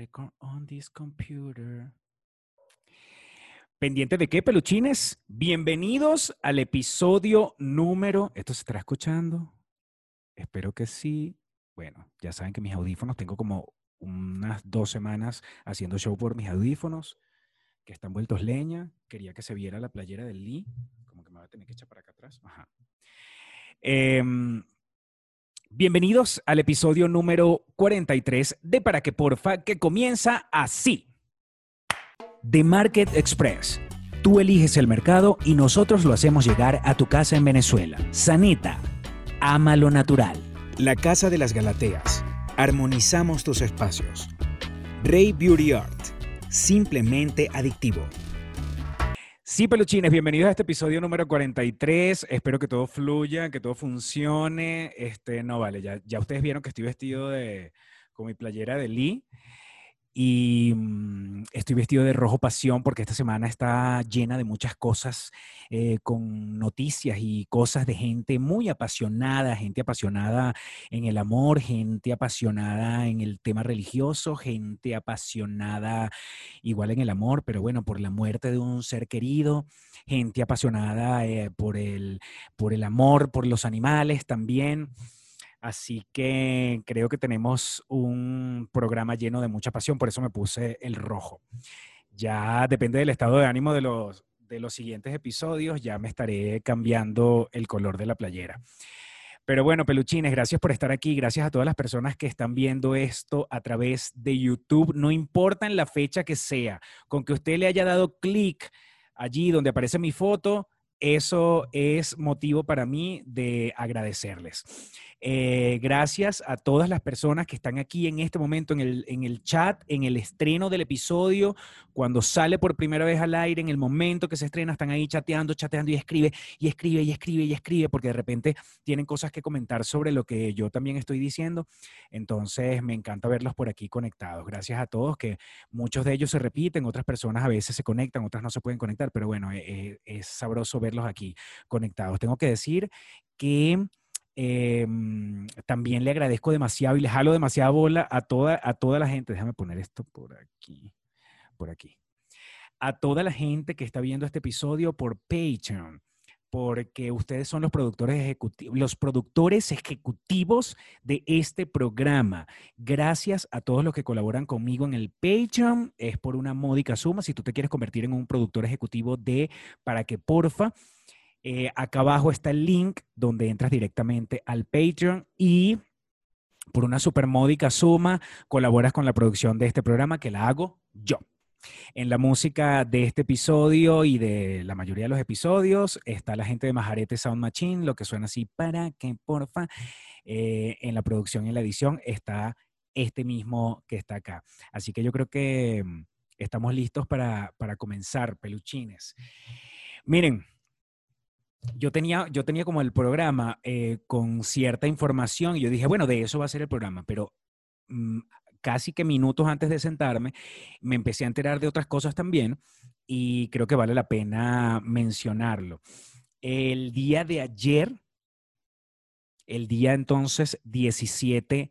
record on this computer. ¿Pendiente de qué, peluchines? Bienvenidos al episodio número. ¿Esto se estará escuchando? Espero que sí. Bueno, ya saben que mis audífonos, tengo como unas dos semanas haciendo show por mis audífonos, que están vueltos leña. Quería que se viera la playera del Lee. Como que me va a tener que echar para acá atrás. Ajá. Em, bienvenidos al episodio número 43 de Para que Porfa, que comienza así. The Market Express. Tú eliges el mercado y nosotros lo hacemos llegar a tu casa en Venezuela. Sanita. Ama lo natural. La Casa de las Galateas. Armonizamos tus espacios. Rey Beauty Art. Simplemente adictivo. Sí, peluchines, bienvenidos a este episodio número 43. Espero que todo fluya, que todo funcione. Este, no vale, ya, ya ustedes vieron que estoy vestido de, con mi playera de Lee. Y mm, estoy vestido de rojo pasión porque esta semana está llena de muchas cosas, eh, con noticias y cosas de gente muy apasionada, gente apasionada en el amor, gente apasionada en el tema religioso, gente apasionada igual en el amor, pero bueno, por la muerte de un ser querido, gente apasionada eh, por, el, por el amor, por los animales también. Así que creo que tenemos un programa lleno de mucha pasión, por eso me puse el rojo. Ya depende del estado de ánimo de los, de los siguientes episodios, ya me estaré cambiando el color de la playera. Pero bueno, peluchines, gracias por estar aquí. Gracias a todas las personas que están viendo esto a través de YouTube. No importa en la fecha que sea, con que usted le haya dado clic allí donde aparece mi foto, eso es motivo para mí de agradecerles. Eh, gracias a todas las personas que están aquí en este momento en el, en el chat, en el estreno del episodio, cuando sale por primera vez al aire, en el momento que se estrena, están ahí chateando, chateando y escribe, y escribe, y escribe, y escribe, porque de repente tienen cosas que comentar sobre lo que yo también estoy diciendo. Entonces, me encanta verlos por aquí conectados. Gracias a todos, que muchos de ellos se repiten, otras personas a veces se conectan, otras no se pueden conectar, pero bueno, eh, es sabroso verlos aquí conectados. Tengo que decir que Em, también le agradezco demasiado y le jalo demasiada bola a toda, a toda la gente. Déjame poner esto por aquí, por aquí. A toda la gente que está viendo este episodio por Patreon, porque ustedes son los productores ejecutivos, los productores ejecutivos de este programa. Gracias a todos los que colaboran conmigo en el Patreon. Es por una módica suma. Si tú te quieres convertir en un productor ejecutivo de Para que Porfa, eh, acá abajo está el link donde entras directamente al Patreon y por una super módica suma colaboras con la producción de este programa que la hago yo. En la música de este episodio y de la mayoría de los episodios está la gente de Majarete Sound Machine, lo que suena así para que porfa. Eh, en la producción y en la edición está este mismo que está acá. Así que yo creo que mm, estamos listos para, para comenzar, peluchines. Miren, yo tenía, yo tenía como el programa eh, con cierta información y yo dije, bueno, de eso va a ser el programa, pero mm, casi que minutos antes de sentarme me empecé a enterar de otras cosas también y creo que vale la pena mencionarlo. El día de ayer, el día entonces 17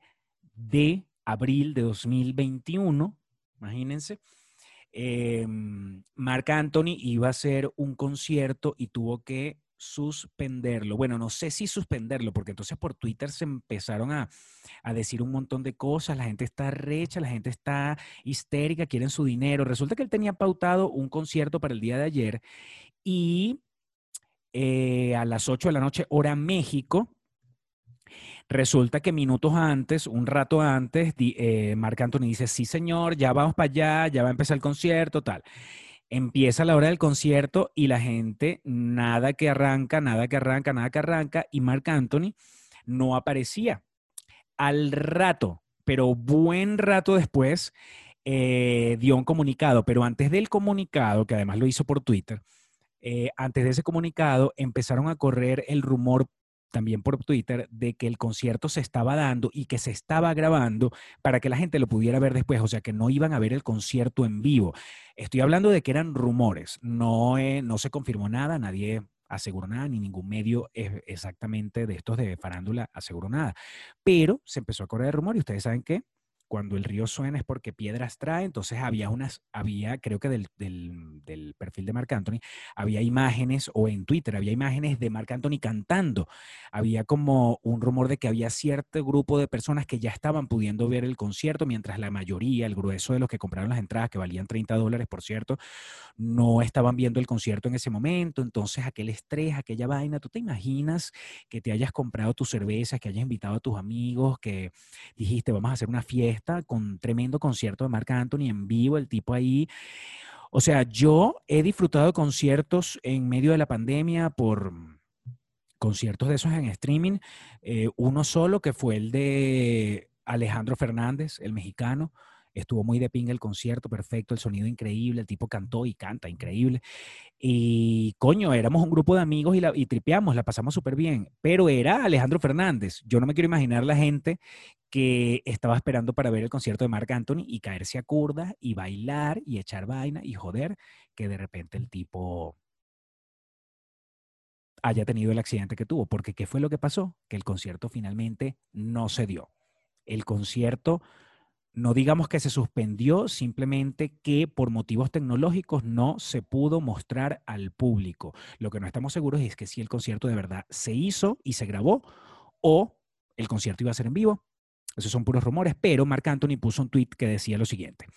de abril de 2021, imagínense, eh, Marc Anthony iba a hacer un concierto y tuvo que suspenderlo. Bueno, no sé si suspenderlo, porque entonces por Twitter se empezaron a, decir un montón de cosas, la gente está recha, la gente está histérica, quieren su dinero. Resulta que él tenía pautado un concierto para el día de ayer y eh, a las 8 de la noche, hora México, Resulta que minutos antes, un rato antes, eh, Marc Anthony dice, sí señor, ya vamos para allá, ya va a empezar el concierto, tal. Empieza la hora del concierto y la gente nada que arranca, nada que arranca, nada que arranca y Marc Anthony no aparecía. Al rato, pero buen rato después, eh, dio un comunicado, pero antes del comunicado, que además lo hizo por Twitter, eh, antes de ese comunicado empezaron a correr el rumor también por Twitter de que el concierto se estaba dando y que se estaba grabando para que la gente lo pudiera ver después, o sea que no iban a ver el concierto en vivo. Estoy hablando de que eran rumores, no, eh, no se confirmó nada, nadie aseguró nada, ni ningún medio exactamente de estos de farándula aseguró nada, pero se empezó a correr el rumor y ustedes saben que cuando el río suena es porque piedras trae, entonces había unas, había, creo que del, del, perfil de Marc Anthony, había imágenes, o en Twitter había imágenes de Marc Anthony cantando. Había como un rumor de que había cierto grupo de personas que ya estaban pudiendo ver el concierto, mientras la mayoría, el grueso de los que compraron las entradas, que valían 30 dólares, por cierto, no estaban viendo el concierto en ese momento. Entonces, aquel estrés, aquella vaina, tú te imaginas que te hayas comprado tus cervezas, que hayas invitado a tus amigos, que dijiste, vamos a hacer una fiesta con tremendo concierto de Marc Anthony en vivo, el tipo ahí. O sea, yo he disfrutado conciertos en medio de la pandemia por conciertos de esos en streaming. Eh, uno solo que fue el de Alejandro Fernández, el mexicano. Estuvo muy de ping el concierto, perfecto, el sonido increíble, el tipo cantó y canta increíble. Y coño, éramos un grupo de amigos y, la, y tripeamos, la pasamos súper bien, pero era Alejandro Fernández. Yo no me quiero imaginar la gente que estaba esperando para ver el concierto de Marc Anthony y caerse a curda y bailar y echar vaina y joder, que de repente el tipo haya tenido el accidente que tuvo. Porque ¿qué fue lo que pasó? Que el concierto finalmente no se dio. El concierto no digamos que se suspendió, simplemente que por motivos tecnológicos no se pudo mostrar al público. Lo que no estamos seguros es que si el concierto de verdad se hizo y se grabó o el concierto iba a ser en vivo. Esos son puros rumores, pero Marc Anthony puso un tweet que decía lo siguiente.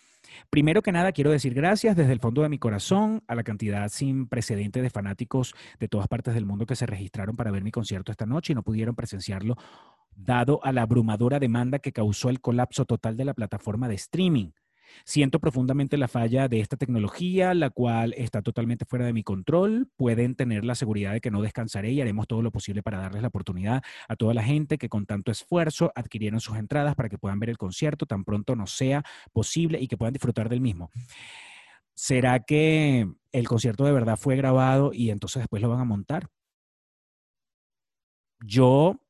Primero que nada, quiero decir gracias desde el fondo de mi corazón a la cantidad sin precedente de fanáticos de todas partes del mundo que se registraron para ver mi concierto esta noche y no pudieron presenciarlo dado a la abrumadora demanda que causó el colapso total de la plataforma de streaming. Siento profundamente la falla de esta tecnología, la cual está totalmente fuera de mi control. Pueden tener la seguridad de que no descansaré y haremos todo lo posible para darles la oportunidad a toda la gente que con tanto esfuerzo adquirieron sus entradas para que puedan ver el concierto tan pronto no sea posible y que puedan disfrutar del mismo. ¿Será que el concierto de verdad fue grabado y entonces después lo van a montar? Yo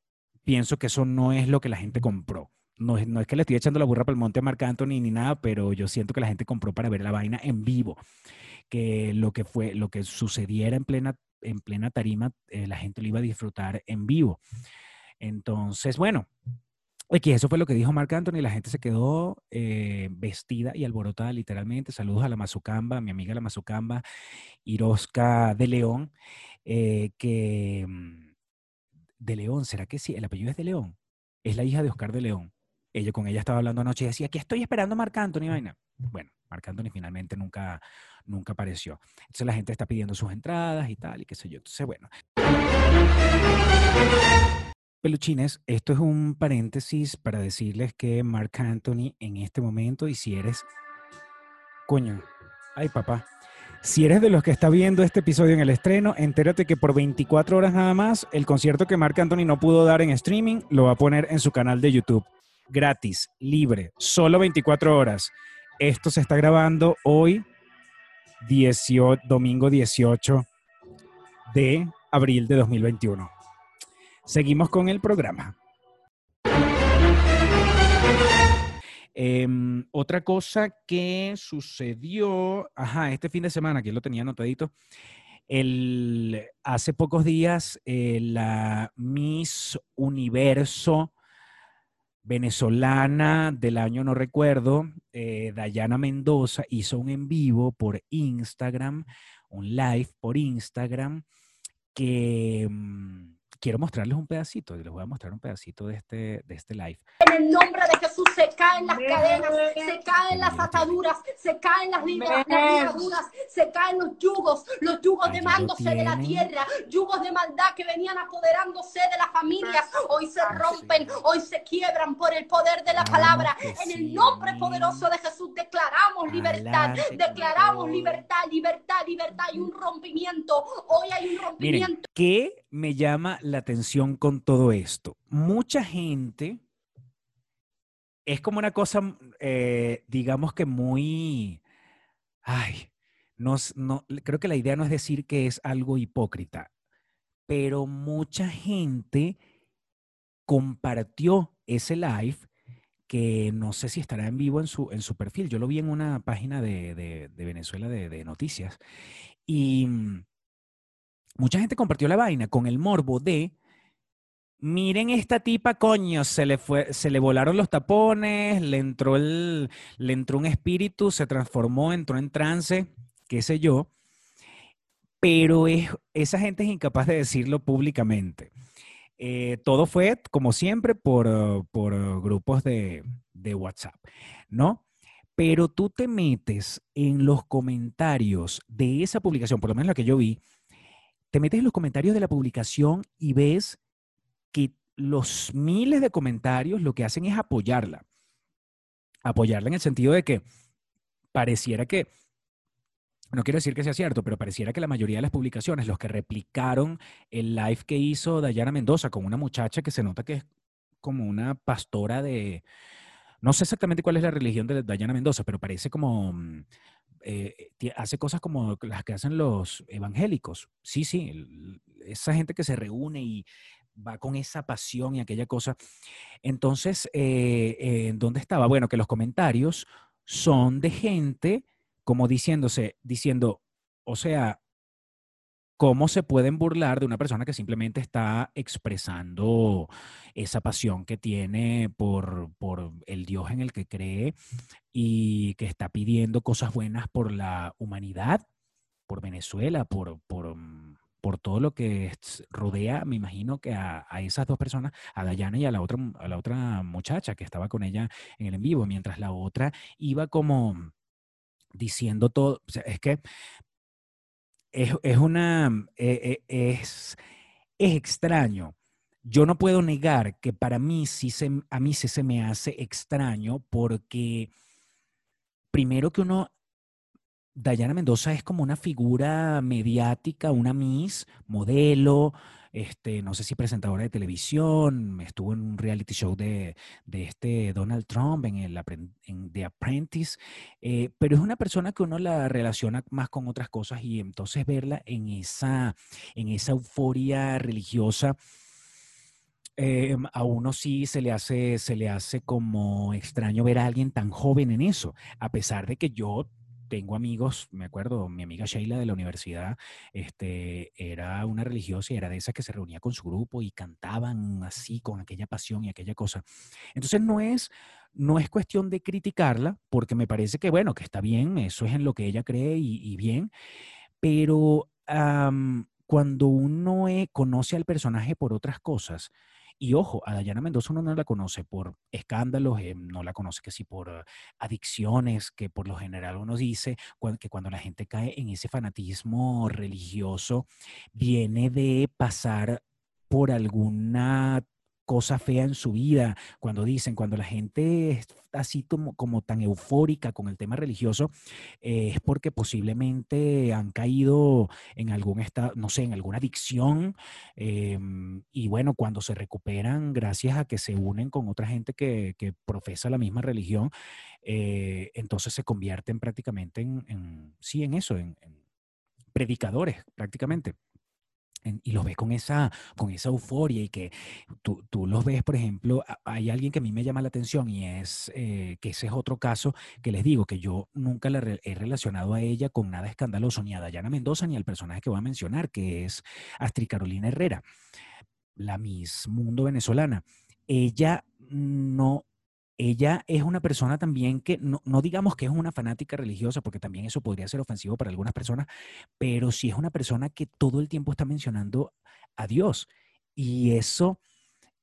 pienso que eso no es lo que la gente compró. No es, no es que le estoy echando la burra para el monte a Marc Anthony ni nada, pero yo siento que la gente compró para ver la vaina en vivo. Que lo que fue, lo que sucediera en plena, en plena tarima, eh, la gente lo iba a disfrutar en vivo. Entonces, bueno, Aquí eso fue lo que dijo Marc Anthony. La gente se quedó eh, vestida y alborotada, literalmente. Saludos a la Mazucamba, mi amiga la Mazucamba, Irosca de León, eh, que mm, de León, ¿será que sí? El apellido es de León. Es la hija de Oscar de León. Ella con ella estaba hablando anoche y decía, que estoy esperando a Marc Anthony, vaina. Bueno, Marc Anthony finalmente nunca, nunca apareció. Entonces la gente está pidiendo sus entradas y tal, y qué sé yo. Entonces, bueno. Peluchines, esto es un paréntesis para decirles que Marc Anthony en este momento, y si eres... Coño, ay papá, si eres de los que está viendo este episodio en el estreno, entérate que por 24 horas nada más, el concierto que Marc Anthony no pudo dar en streaming lo va a poner en su canal de YouTube. Gratis, libre, solo 24 horas. Esto se está grabando hoy, domingo 18 de abril de 2021. Seguimos con el programa. Em, otra cosa que sucedió, ajá, este fin de semana, que lo tenía anotadito, el, hace pocos días eh, la Miss Universo venezolana del año no recuerdo, eh, Dayana Mendoza, hizo un en vivo por Instagram, un live por Instagram, que... Quiero mostrarles un pedacito, les voy a mostrar un pedacito de este, de este live. En el nombre de Jesús se caen las cadenas, se caen las ataduras, se caen las ligaduras, se caen los yugos, los yugos demándose de la tierra, yugos de maldad que venían apoderándose de las familias, hoy se rompen, hoy se quiebran por el poder de la palabra. En el nombre poderoso de Jesús declaramos libertad, declaramos libertad, libertad, libertad y un rompimiento. Hoy hay un rompimiento. Miren, ¿qué me llama la atención con todo esto? Mucha gente es como una cosa, eh, digamos que muy, ay, no, no, creo que la idea no es decir que es algo hipócrita, pero mucha gente compartió ese live que no sé si estará en vivo en su, en su perfil. Yo lo vi en una página de, de, Venezuela de, de, noticias. Y mm, mucha gente compartió la vaina con el morbo de miren esta tipa, coño, se le fue, se le volaron los tapones, le entró el, le entró un espíritu, se transformó, entró en trance, qué sé yo. Pero es, esa gente es incapaz de decirlo públicamente. Eh, todo fue, como siempre, por, por grupos de, de WhatsApp, ¿no? Pero tú te metes en los comentarios de esa publicación, por lo menos la que yo vi, te metes en los comentarios de la publicación y ves que los miles de comentarios lo que hacen es apoyarla. Apoyarla en el sentido de que pareciera que, no quiero decir que sea cierto, pero pareciera que la mayoría de las publicaciones, los que replicaron el live que hizo Dayana Mendoza con una muchacha que se nota que es como una pastora de, no sé exactamente cuál es la religión de Dayana Mendoza, pero parece como, mm, eh, hace cosas como las que hacen los evangélicos. Sí, sí, esa gente que se reúne y va con esa pasión y aquella cosa. Entonces, eh, eh, ¿dónde estaba? Bueno, que los comentarios son de gente como diciéndose, diciendo, o sea, ¿cómo se pueden burlar de una persona que simplemente está expresando esa pasión que tiene por, por el Dios en el que cree y que está pidiendo cosas buenas por la humanidad, por Venezuela, por, por mm, por todo lo que rodea, me imagino que a, esas dos personas, a Dayana y a la, otra, a la otra muchacha que estaba con ella en el en vivo, mientras la otra iba como diciendo todo, es que es, una, e, e, es, es extraño. Yo no puedo negar que para mí sí se, a mí sí se me hace extraño porque primero que uno Dayana Mendoza es como una figura mediática, una Miss, modelo, este, no sé si presentadora de televisión, estuvo en un reality show de, este Donald Trump, en, el, en The Apprentice, eh, pero es una persona que uno la relaciona más con otras cosas y entonces verla en esa, en esa euforia religiosa. Eh, a uno sí se le hace, se le hace como extraño ver a alguien tan joven en eso, a pesar de que yo tengo amigos, me acuerdo, mi amiga Sheila de la universidad, este, era una religiosa y era de esas que se reunía con su grupo y cantaban así con aquella pasión y aquella cosa. Entonces no es, no es cuestión de criticarla, porque me parece que, bueno, que está bien, eso es en lo que ella cree y, bien, pero cuando uno eh, conoce al personaje por otras cosas, y ojo, a Dayana Mendoza uno no la conoce por escándalos, eh, no la conoce que sí por adicciones, que por lo general uno dice que cuando la gente cae en ese fanatismo religioso, viene de pasar por alguna cosa fea en su vida, cuando dicen, cuando la gente está así como, como tan eufórica con el tema religioso, eh, es porque posiblemente han caído en algún estado, no sé, en alguna adicción, em, y bueno, cuando se recuperan gracias a que se unen con otra gente que, que profesa la misma religión, eh, entonces se convierten prácticamente en, sí, en eso, en predicadores prácticamente y los ves con esa, con esa euforia y que tú, tú, los ves, por ejemplo, hay alguien que a mí me llama la atención y es eh, que ese es otro caso que les digo que yo nunca le he relacionado a ella con nada escandaloso, ni a Dayana Mendoza ni al personaje que voy a mencionar, que es Astrid Carolina Herrera, la Miss Mundo venezolana. Ella no, ella es una persona también que, no, digamos que es una fanática religiosa, porque también eso podría ser ofensivo para algunas personas, pero sí es una persona que todo el tiempo está mencionando a Dios. Y eso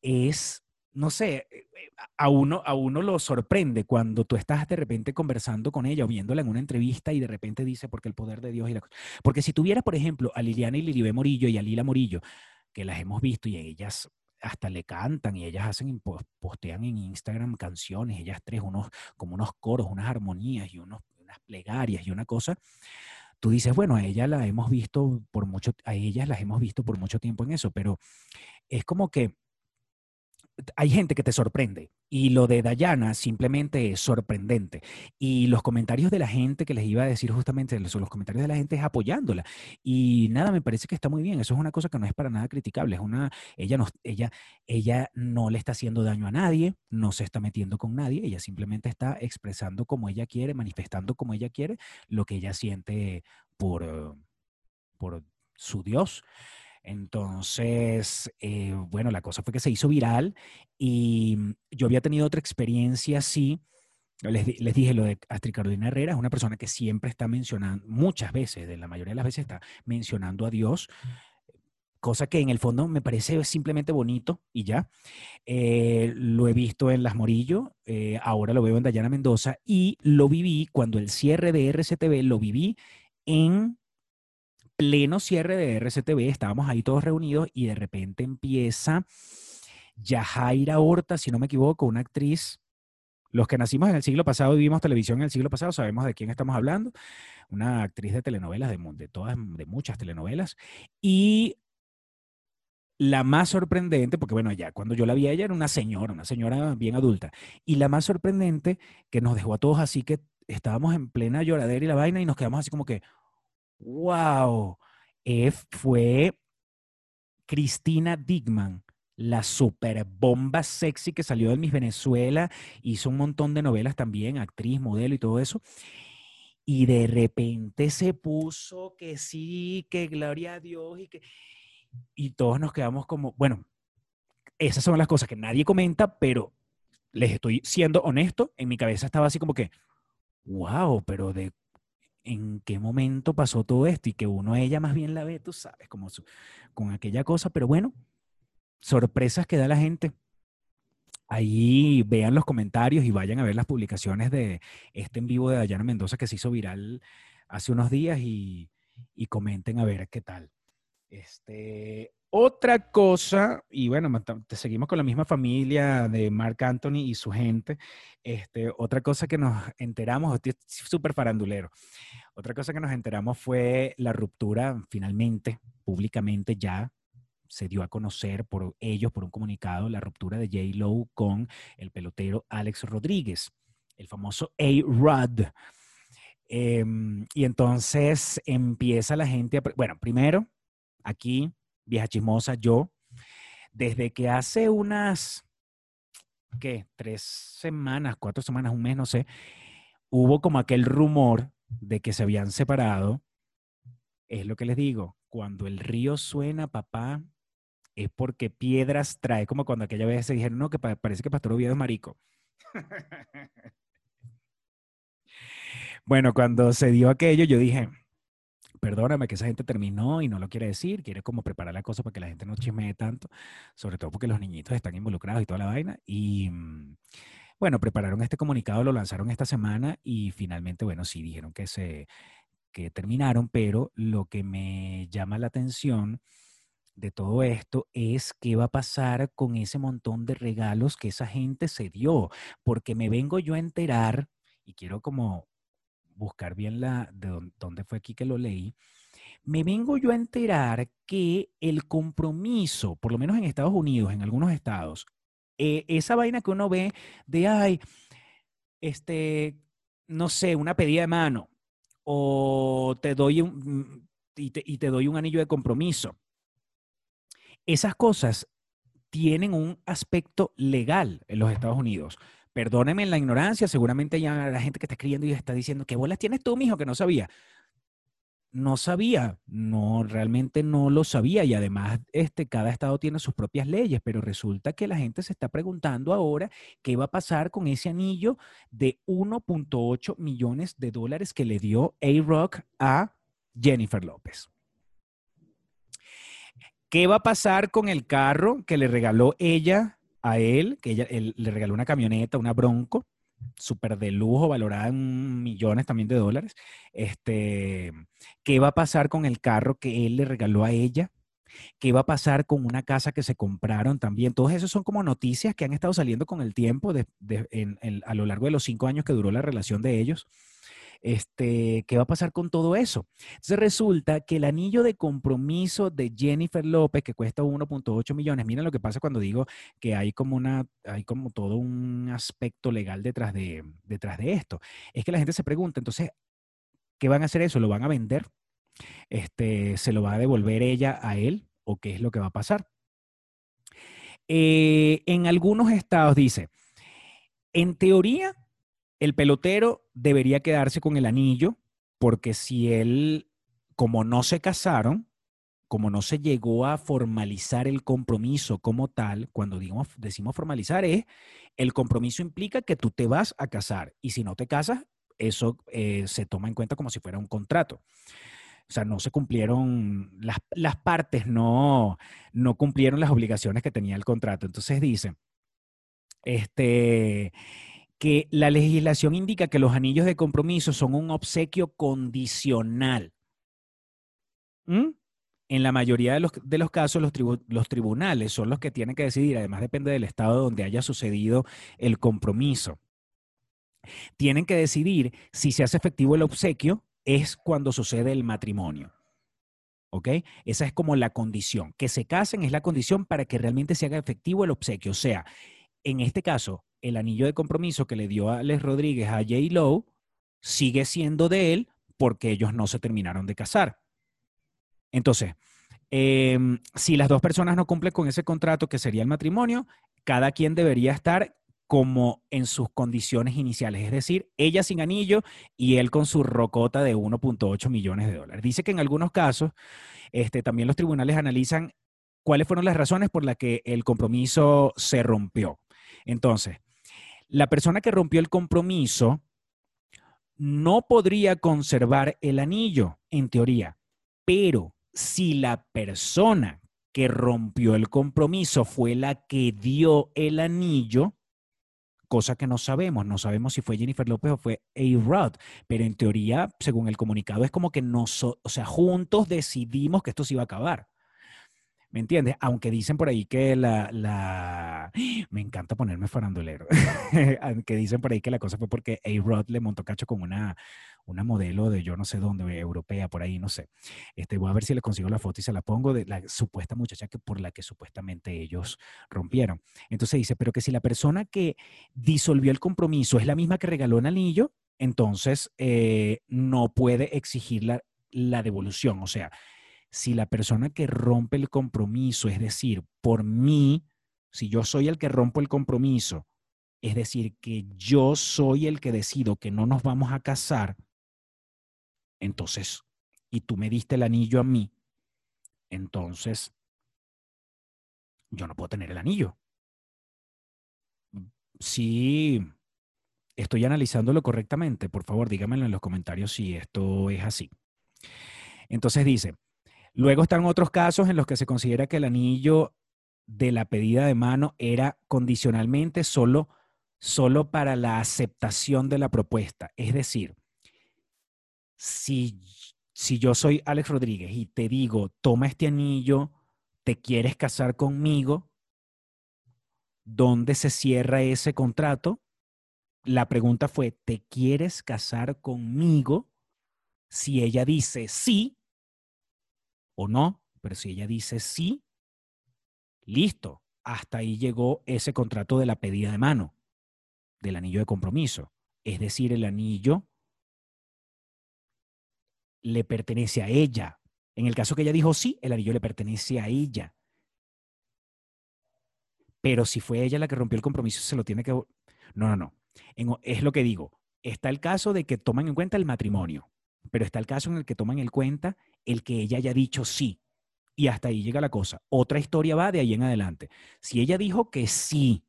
es, no sé, eh, eh, a uno, a uno lo sorprende cuando tú estás de repente conversando con ella o viéndola en una entrevista y de repente dice, porque el poder de Dios y la cosa. Porque si tuviera, por ejemplo, a Liliana y Lilibé Morillo y a Lila Morillo, que las hemos visto y ellas hasta le cantan y ellas hacen, postean en Instagram canciones, ellas tres, unos, como unos coros, unas armonías y unos, unas plegarias y una cosa. Tú dices, bueno, a ella la hemos visto por mucho, a ellas las hemos visto por mucho tiempo en eso, pero es como que hay gente que te sorprende y lo de Dayana simplemente es sorprendente. Y los comentarios de la gente que les iba a decir justamente, los, los comentarios de la gente es apoyándola. Y nada, me parece que está muy bien. Eso es una cosa que no es para nada criticable. Es una, ella, no, ella, ella no le está haciendo daño a nadie, no se está metiendo con nadie, ella simplemente está expresando como ella quiere, manifestando como ella quiere lo que ella siente por, por su Dios. Entonces, eh, bueno, la cosa fue que se hizo viral y yo había tenido otra experiencia así. Les, les, dije lo de Astrid Carolina Herrera, es una persona que siempre está mencionando, muchas veces, de la mayoría de las veces está mencionando a Dios cosa que en el fondo me parece simplemente bonito y ya. Eh, lo he visto en Las Morillo, eh, ahora lo veo en Dayana Mendoza y lo viví cuando el cierre de RCTV, lo viví en pleno cierre de RCTV, estábamos ahí todos reunidos y de repente empieza Yajaira Horta, si no me equivoco, una actriz. Los que nacimos en el siglo pasado y vimos televisión en el siglo pasado sabemos de quién estamos hablando. Una actriz de telenovelas, de, todas, de muchas telenovelas. Y la más sorprendente, porque bueno, ya cuando yo la vi ella era una señora, una señora bien adulta, y la más sorprendente que nos dejó a todos así que estábamos en plena lloradera y la vaina y nos quedamos así como que, wow, fue Cristina Digman, la super bomba sexy que salió de Miss Venezuela, hizo un montón de novelas también, actriz, modelo y todo eso. Y de repente se puso que sí, que gloria a Dios y que y todos nos quedamos como, bueno, esas son las cosas que nadie comenta, pero les estoy siendo honesto, en mi cabeza estaba así como que, wow, pero de en qué momento pasó todo esto y que uno a ella más bien la ve, tú sabes, como con aquella cosa, pero bueno, sorpresas que da la gente. Ahí vean los comentarios y vayan a ver las publicaciones de este en vivo de Dayana Mendoza que se hizo viral hace unos días y, y comenten a ver qué tal. Este, otra cosa, y bueno, seguimos con la misma familia de Mark Anthony y su gente. Este, otra cosa que nos enteramos, súper farandulero. Otra cosa que nos enteramos fue la ruptura, finalmente, públicamente ya se dio a conocer por ellos, por un comunicado, la ruptura de J. Lowe con el pelotero Alex Rodríguez, el famoso A-Rod. Em, y entonces empieza la gente a, bueno, primero aquí, vieja chismosa, yo, desde que hace unas, ¿qué? Tres semanas, cuatro semanas, un mes, no sé, hubo como aquel rumor de que se habían separado. Es lo que les digo, cuando el río suena, papá, es porque piedras trae, como cuando aquella vez se dijeron, no, que parece que Pastor Oviedo es marico. bueno, cuando se dio aquello, yo dije, perdóname que esa gente terminó y no lo quiere decir, quiere como preparar la cosa para que la gente no chismee tanto, sobre todo porque los niñitos están involucrados y toda la vaina. Y mm, bueno, prepararon este comunicado, lo lanzaron esta semana y finalmente, bueno, sí dijeron que se que terminaron, pero lo que me llama la atención de todo esto es qué va a pasar con ese montón de regalos que esa gente se dio, porque me vengo yo a enterar y quiero como buscar bien la, de dónde fue aquí que lo leí, me vengo yo a enterar que el compromiso, por lo menos en Estados Unidos, en algunos estados, eh, esa vaina que uno ve de, ay, este, no sé, una pedida de mano, o te doy un, mm, y te, y te doy un anillo de compromiso. Esas cosas tienen un aspecto legal en los Estados Unidos. Perdóneme la ignorancia, seguramente ya la gente que está escribiendo y está diciendo, ¿qué bolas tienes tú, mijo, que no sabía? No sabía, no, realmente no lo sabía y además este, cada estado tiene sus propias leyes, pero resulta que la gente se está preguntando ahora qué va a pasar con ese anillo de 1.8 millones de dólares que le dio A-Rock a Jennifer López. ¿Qué va a pasar con el carro que le regaló ella a él, que ella le regaló una camioneta, una Bronco, súper de lujo, valorada en millones también de dólares. Este, ¿Qué va a pasar con el carro que él le regaló a ella? ¿Qué va a pasar con una casa que se compraron también? Todos esos son como noticias que han estado saliendo con el tiempo a lo largo de los cinco años que duró la relación de ellos este, ¿qué va a pasar con todo eso? Entonces resulta que el anillo de compromiso de Jennifer López, que cuesta 1.8 millones, miren lo que pasa cuando digo que hay como una, hay como todo un aspecto legal detrás de, detrás de esto. Es que la gente se pregunta, entonces, ¿qué van a hacer eso? ¿Lo van a vender? Este, ¿Se lo va a devolver ella a él? ¿O qué es lo que va a pasar? Eh, en algunos estados dice, en teoría, el pelotero debería quedarse con el anillo porque si él, como no se casaron, como no se llegó a formalizar el compromiso como tal, cuando decimos formalizar es, el compromiso implica que tú te vas a casar y si no te casas, eso eh, se toma en cuenta como si fuera un contrato. O sea, no se cumplieron, las, las partes no, no cumplieron las obligaciones que tenía el contrato. Entonces dice, este, que la legislación indica que los anillos de compromiso son un obsequio condicional. ¿Mm? En la mayoría de los, de los casos, los, los, tribunales son los que tienen que decidir, además depende del estado donde haya sucedido el compromiso. Tienen que decidir si se hace efectivo el obsequio es cuando sucede el matrimonio. ¿Ok? Esa es como la condición. Que se casen es la condición para que realmente se haga efectivo el obsequio. O sea, en este caso, el anillo de compromiso que le dio Alex Rodríguez a J. Lowe sigue siendo de él porque ellos no se terminaron de casar. Entonces, em, si las dos personas no cumplen con ese contrato que sería el matrimonio, cada quien debería estar como en sus condiciones iniciales, es decir, ella sin anillo y él con su rocota de 1.8 millones de dólares. Dice que en algunos casos este, también los tribunales analizan cuáles fueron las razones por las que el compromiso se rompió. Entonces, la persona que rompió el compromiso no podría conservar el anillo, en teoría, pero si la persona que rompió el compromiso fue la que dio el anillo, cosa que no sabemos. No sabemos si fue Jennifer López o fue A-Rod, pero en teoría, según el comunicado, es como que nosotros, o sea, juntos decidimos que esto se iba a acabar. ¿Me entiendes? Aunque dicen por ahí que la, la... Me encanta ponerme farandulero. Aunque dicen por ahí que la cosa fue porque A-Rod le montó cacho con una, una modelo de yo no sé dónde, europea, por ahí, no sé. Este, voy a ver si le consigo la foto y se la pongo de la supuesta muchacha que, por la que supuestamente ellos rompieron. Entonces dice, pero que si la persona que disolvió el compromiso es la misma que regaló el anillo, entonces eh, no puede exigir la, la devolución. O sea, si la persona que rompe el compromiso, es decir, por mí, si yo soy el que rompo el compromiso, es decir, que yo soy el que decido que no nos vamos a casar, entonces, y tú me diste el anillo a mí, entonces yo no puedo tener el anillo. Si estoy analizándolo correctamente, por favor, dígamelo en los comentarios si esto es así. Entonces dice, Luego están otros casos en los que se considera que el anillo de la pedida de mano era condicionalmente solo, solo para la aceptación de la propuesta. Es decir, si, si yo soy Alex Rodríguez y te digo, toma este anillo, ¿te quieres casar conmigo? ¿Dónde se cierra ese contrato? La pregunta fue, ¿te quieres casar conmigo? Si ella dice sí, o no, pero si ella dice sí, listo, hasta ahí llegó ese contrato de la pedida de mano, del anillo de compromiso. Es decir, el anillo le pertenece a ella. En el caso que ella dijo sí, el anillo le pertenece a ella. Pero si fue ella la que rompió el compromiso, se lo tiene que... No, no, no. es lo que digo. Está el caso de que toman en cuenta el matrimonio, pero está el caso en el que toman en cuenta el que ella haya dicho sí. Y hasta ahí llega la cosa. Otra historia va de ahí en adelante. Si ella dijo que sí,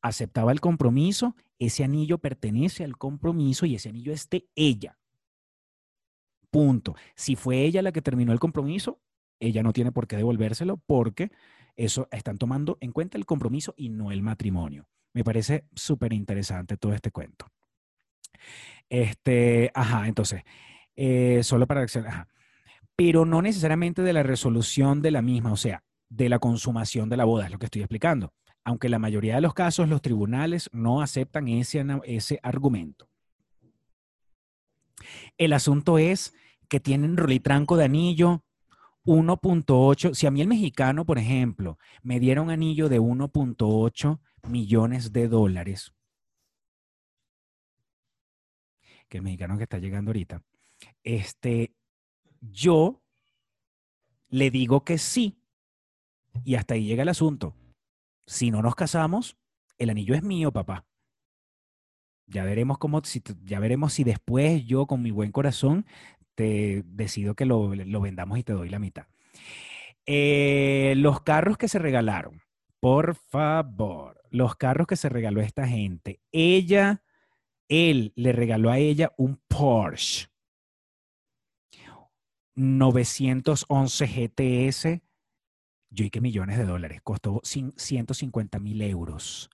aceptaba el compromiso, ese anillo pertenece al compromiso y ese anillo es de ella. Punto. Si fue ella la que terminó el compromiso, ella no tiene por qué devolvérselo porque eso están tomando en cuenta el compromiso y no el matrimonio. Me parece súper interesante todo este cuento. Este, ajá, entonces, eh, solo para ajá pero no necesariamente de la resolución de la misma, o sea, de la consumación de la boda, es lo que estoy explicando. Aunque en la mayoría de los casos los tribunales no aceptan ese, ese argumento. El asunto es que tienen rolitranco de anillo 1.8. Si a mí el mexicano, por ejemplo, me diera un anillo de 1.8 millones de dólares, que el mexicano que está llegando ahorita, este, yo le digo que sí y hasta ahí llega el asunto. Si no nos casamos, el anillo es mío, papá. Ya veremos cómo, si, ya veremos si después yo con mi buen corazón te decido que lo, vendamos y te doy la mitad. Eh, los carros que se regalaron, por favor, los carros que se regaló esta gente. Ella, él le regaló a ella un Porsche 911 GTS. Yo y que millones de dólares, costó 150 mil euros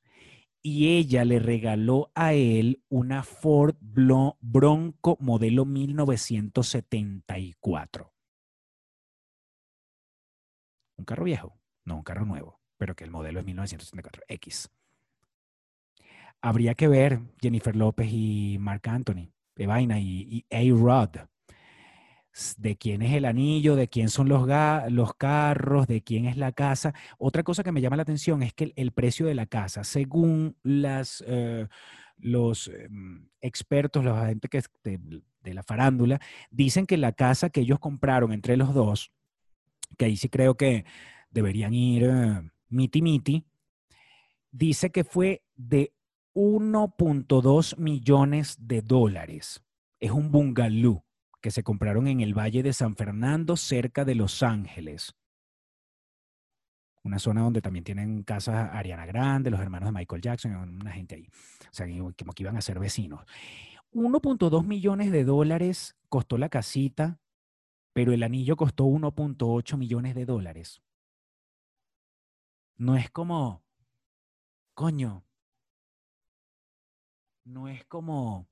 y ella le regaló a él una Ford Bronco modelo 1974. Un carro viejo, no un carro nuevo, pero que el modelo es 1974, X. Habría que ver Jennifer López y Mark Anthony, de vaina, y, y A-Rod de quién es el anillo, de quién son los, carros, de quién es la casa. Otra cosa que me llama la atención es que el, precio de la casa, según eh, los em, expertos, los agentes que, de, de, la farándula, dicen que la casa que ellos compraron entre los dos, que ahí sí creo que deberían ir uh, miti miti, dice que fue de 1.2 millones de dólares. Es un bungalow que se compraron en el Valle de San Fernando, cerca de Los Ángeles. Una zona donde también tienen casas Ariana Grande, los hermanos de Michael Jackson, una gente ahí. O sea, como que iban a ser vecinos. 1.2 millones de dólares costó la casita, pero el anillo costó 1.8 millones de dólares. No es como, coño, no es como,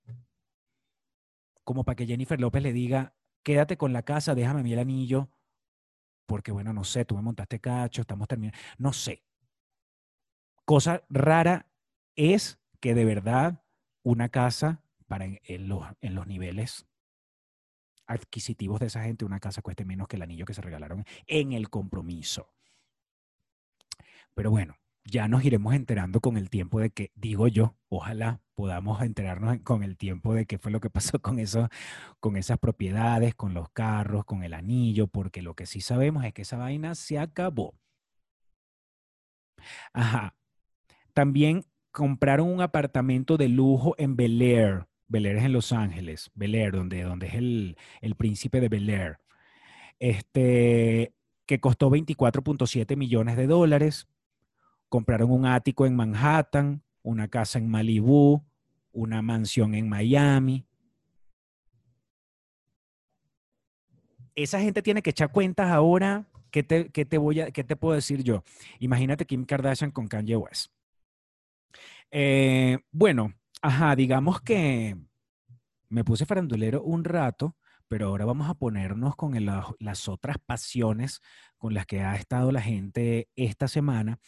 como para que Jennifer López le diga, quédate con la casa, déjame mi el anillo, porque bueno, no sé, tú me montaste cacho, estamos terminando, no sé. Cosa rara es que de verdad una casa para en, los, en los niveles adquisitivos de esa gente, una casa cueste menos que el anillo que se regalaron en el compromiso. Pero bueno, ya nos iremos enterando con el tiempo de que, digo yo, ojalá podamos enterarnos con el tiempo de qué fue lo que pasó con, eso, con esas propiedades, con los carros, con el anillo, porque lo que sí sabemos es que esa vaina se acabó. Ajá. También compraron un apartamento de lujo en Bel Air. Bel Air es en Los Ángeles, Bel Air, donde, donde es el, el príncipe de Bel Air. Este, que costó 24.7 millones de dólares compraron un ático en Manhattan, una casa en Malibú, una mansión en Miami. Esa gente tiene que echar cuentas ahora. ¿Qué te, te voy a, qué te puedo decir yo? Imagínate Kim Kardashian con Kanye West. Eh, bueno, ajá, digamos que me puse farandulero un rato, pero ahora vamos a ponernos con las otras pasiones con las que ha estado la gente esta semana.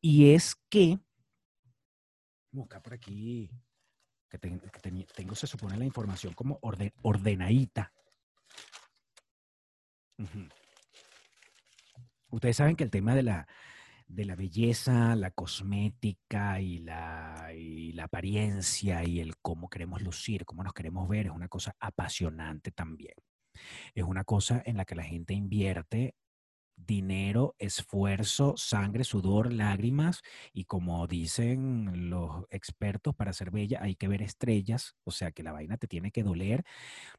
Y es que, busca por aquí, que, tengo, se supone, la información como ordenadita. Ustedes saben que el tema de la, de la belleza, la cosmética y la, y la apariencia y el cómo queremos lucir, cómo nos queremos ver, es una cosa apasionante también. Es una cosa en la que la gente invierte dinero, esfuerzo, sangre, sudor, lágrimas y como dicen los expertos, para ser bella hay que ver estrellas, o sea que la vaina te tiene que doler,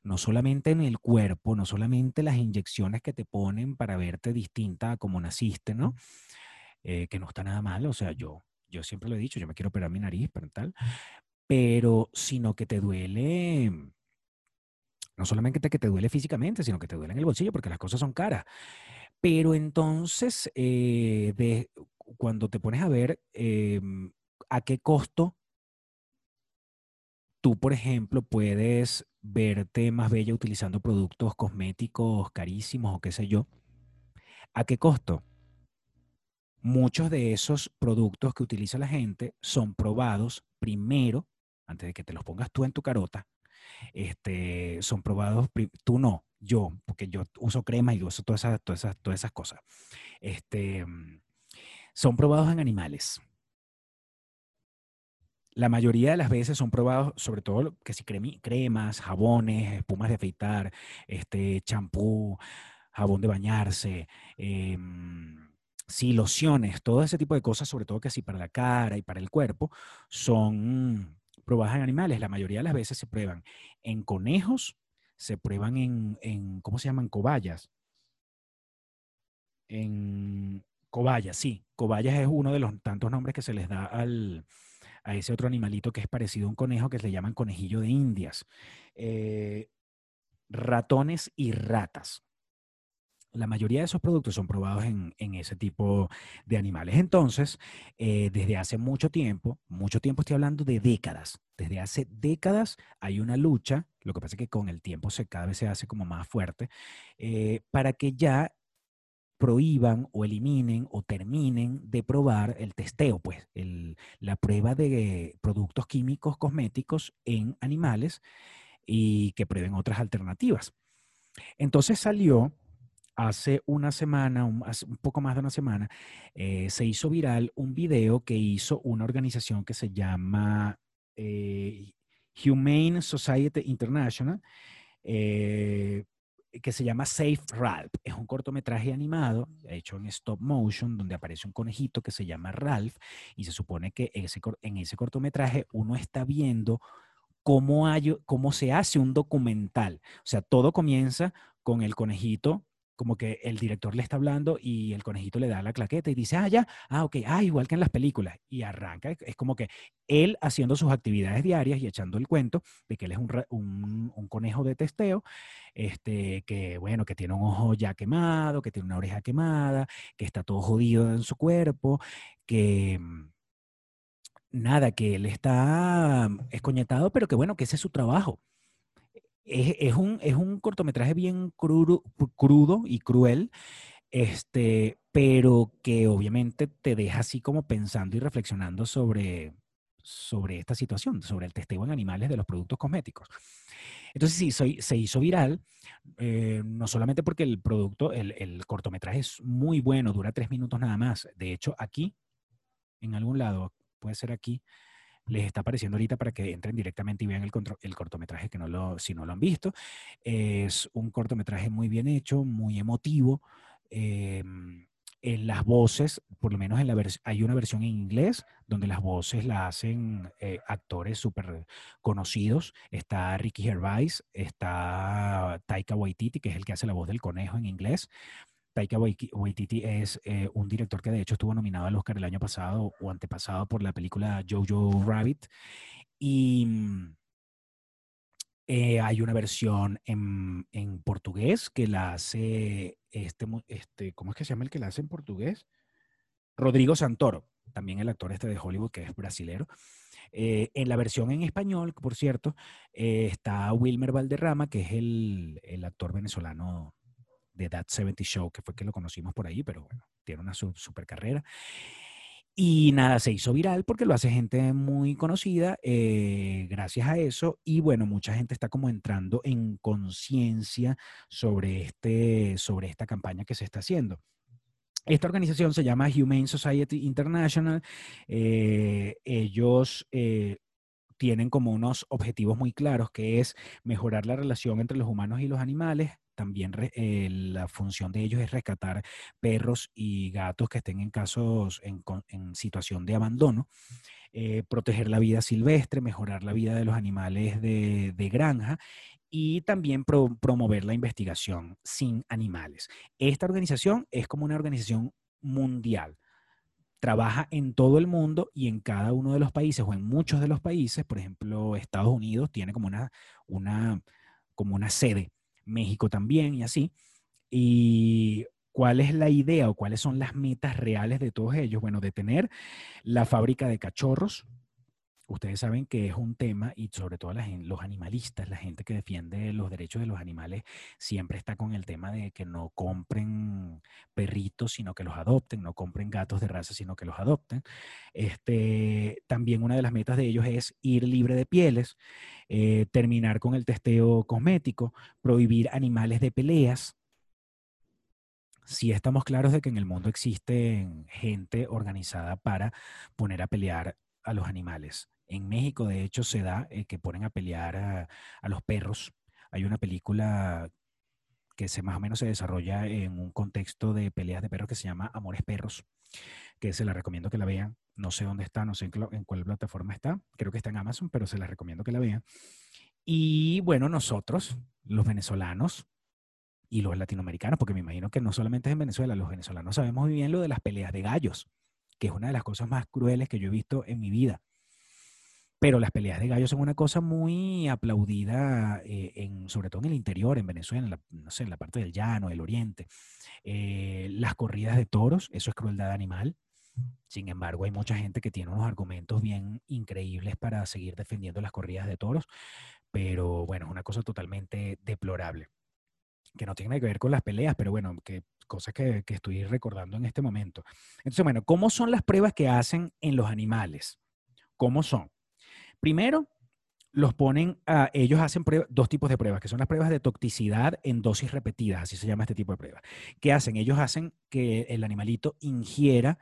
no solamente en el cuerpo, no solamente las inyecciones que te ponen para verte distinta a como naciste, ¿no? Eh, que no está nada mal, o sea, yo, yo siempre lo he dicho, yo me quiero operar mi nariz, pero tal, pero sino que te duele no solamente que te duele físicamente, sino que te duele en el bolsillo porque las cosas son caras. Pero entonces, eh, cuando te pones a ver em, a qué costo tú, por ejemplo, puedes verte más bella utilizando productos cosméticos carísimos o qué sé yo, ¿a qué costo? Muchos de esos productos que utiliza la gente son probados primero, antes de que te los pongas tú en tu carota, este, son probados, tú no, yo, porque yo uso crema y uso todas esas, todas esas, todas esas cosas, este, mm, son probados en animales. La mayoría de las veces son probados, sobre todo que si cremas, jabones, espumas de afeitar, este, champú, jabón de bañarse, eh, sí, lociones, todo ese tipo de cosas, sobre todo que si para la cara y para el cuerpo, son probadas en animales. La mayoría de las veces se prueban en conejos, se prueban en, en ¿cómo se llaman? Cobayas. en cobayas, sí. Cobayas es uno de los tantos nombres que se les da al, a ese otro animalito que es parecido a un conejo que se le llaman conejillo de indias. Eh, ratones y ratas. La mayoría de esos productos son probados en, ese tipo de animales. Entonces, eh, desde hace mucho tiempo, mucho tiempo estoy hablando de décadas, desde hace décadas hay una lucha, lo que pasa es que con el tiempo se, cada vez se hace como más fuerte, eh, para que ya prohíban o eliminen o terminen de probar el testeo, pues la prueba de productos químicos cosméticos en animales y que prueben otras alternativas. Entonces salió hace una semana, un, poco más de una semana, eh, se hizo viral un video que hizo una organización que se llama eh, Humane Society International, eh, que se llama Safe Ralph. Es un cortometraje animado hecho en stop motion donde aparece un conejito que se llama Ralph y se supone que ese, en ese cortometraje uno está viendo cómo, hay, cómo se hace un documental. O sea, todo comienza con el conejito como que el director le está hablando y el conejito le da la claqueta y dice, ah, ya, ah, ok, ah, igual que en las películas. Y arranca, es como que él haciendo sus actividades diarias y echando el cuento de que él es un, un, conejo de testeo, este, que bueno, que tiene un ojo ya quemado, que tiene una oreja quemada, que está todo jodido en su cuerpo, que mm, nada, que él está escoñetado, pero que bueno, que ese es su trabajo es, un, es un cortometraje bien crudo, crudo y cruel, este, pero que obviamente te deja así como pensando y reflexionando sobre, sobre esta situación, sobre el testeo en animales de los productos cosméticos. Entonces sí, soy, se hizo viral, eh, no solamente porque el producto, el, el, cortometraje es muy bueno, dura tres minutos nada más. De hecho, aquí, en algún lado, puede ser aquí, les está apareciendo ahorita para que entren directamente y vean el, el, cortometraje que no lo, si no lo han visto. Es un cortometraje muy bien hecho, muy emotivo. Em, en las voces, por lo menos en la hay una versión en inglés donde las voces la hacen eh, actores súper conocidos. Está Ricky Gervais, está Taika Waititi, que es el que hace la voz del conejo en inglés. Taika Waititi es eh, un director que de hecho estuvo nominado al Oscar el año pasado o antepasado por la película Jojo Rabbit. Y eh, hay una versión en, en, portugués que la hace, este, este, ¿cómo es que se llama el que la hace en portugués? Rodrigo Santoro, también el actor este de Hollywood que es brasilero. Eh, en la versión en español, por cierto, está Wilmer Valderrama, que es el, el actor venezolano de That 70 Show, que fue que lo conocimos por ahí, pero bueno, tiene una super carrera. Y nada, se hizo viral porque lo hace gente muy conocida eh, gracias a eso. Y bueno, mucha gente está como entrando en conciencia sobre, este, sobre esta campaña que se está haciendo. Esta organización se llama Humane Society International. Eh, ellos eh, tienen como unos objetivos muy claros, que es mejorar la relación entre los humanos y los animales, también eh, la función de ellos es rescatar perros y gatos que estén en casos, en, situación de abandono, eh, proteger la vida silvestre, mejorar la vida de los animales de, granja y también promover la investigación sin animales. Esta organización es como una organización mundial. Trabaja en todo el mundo y en cada uno de los países o en muchos de los países, por ejemplo, Estados Unidos tiene como una, una, como una sede México también y así. Y cuál es la idea o cuáles son las metas reales de todos ellos. Bueno, de tener la fábrica de cachorros, ustedes saben que es un tema y sobre todo los animalistas, la gente que defiende los derechos de los animales, siempre está con el tema de que no compren perritos, sino que los adopten, no compren gatos de raza, sino que los adopten. Este, también una de las metas de ellos es ir libre de pieles, eh, terminar con el testeo cosmético, prohibir animales de peleas, si estamos claros de que en el mundo existe gente organizada para poner a pelear a los animales. En México, de hecho, se da eh, que ponen a pelear a, los perros. Hay una película que se, más o menos se desarrolla en un contexto de peleas de perros que se llama Amores Perros, que se la recomiendo que la vean. No sé dónde está, no sé en, cuál plataforma está. Creo que está en Amazon, pero se la recomiendo que la vean. Y bueno, nosotros, los venezolanos, y los latinoamericanos, porque me imagino que no solamente es en Venezuela, los venezolanos sabemos muy bien lo de las peleas de gallos, que es una de las cosas más crueles que yo he visto en mi vida. Pero las peleas de gallos son una cosa muy aplaudida, eh, en, sobre todo en el interior, en Venezuela, en la, no sé, en la parte del llano, del oriente. Eh, las corridas de toros, eso es crueldad animal. Sin embargo, hay mucha gente que tiene unos argumentos bien increíbles para seguir defendiendo las corridas de toros, pero bueno, es una cosa totalmente deplorable, que no tiene que ver con las peleas, pero bueno, que cosas que estoy recordando en este momento. Entonces, bueno, ¿cómo son las pruebas que hacen en los animales? ¿Cómo son? Primero, los ponen a, ellos hacen dos tipos de pruebas, que son las pruebas de toxicidad en dosis repetidas, así se llama este tipo de pruebas. ¿Qué hacen? Ellos hacen que el animalito ingiera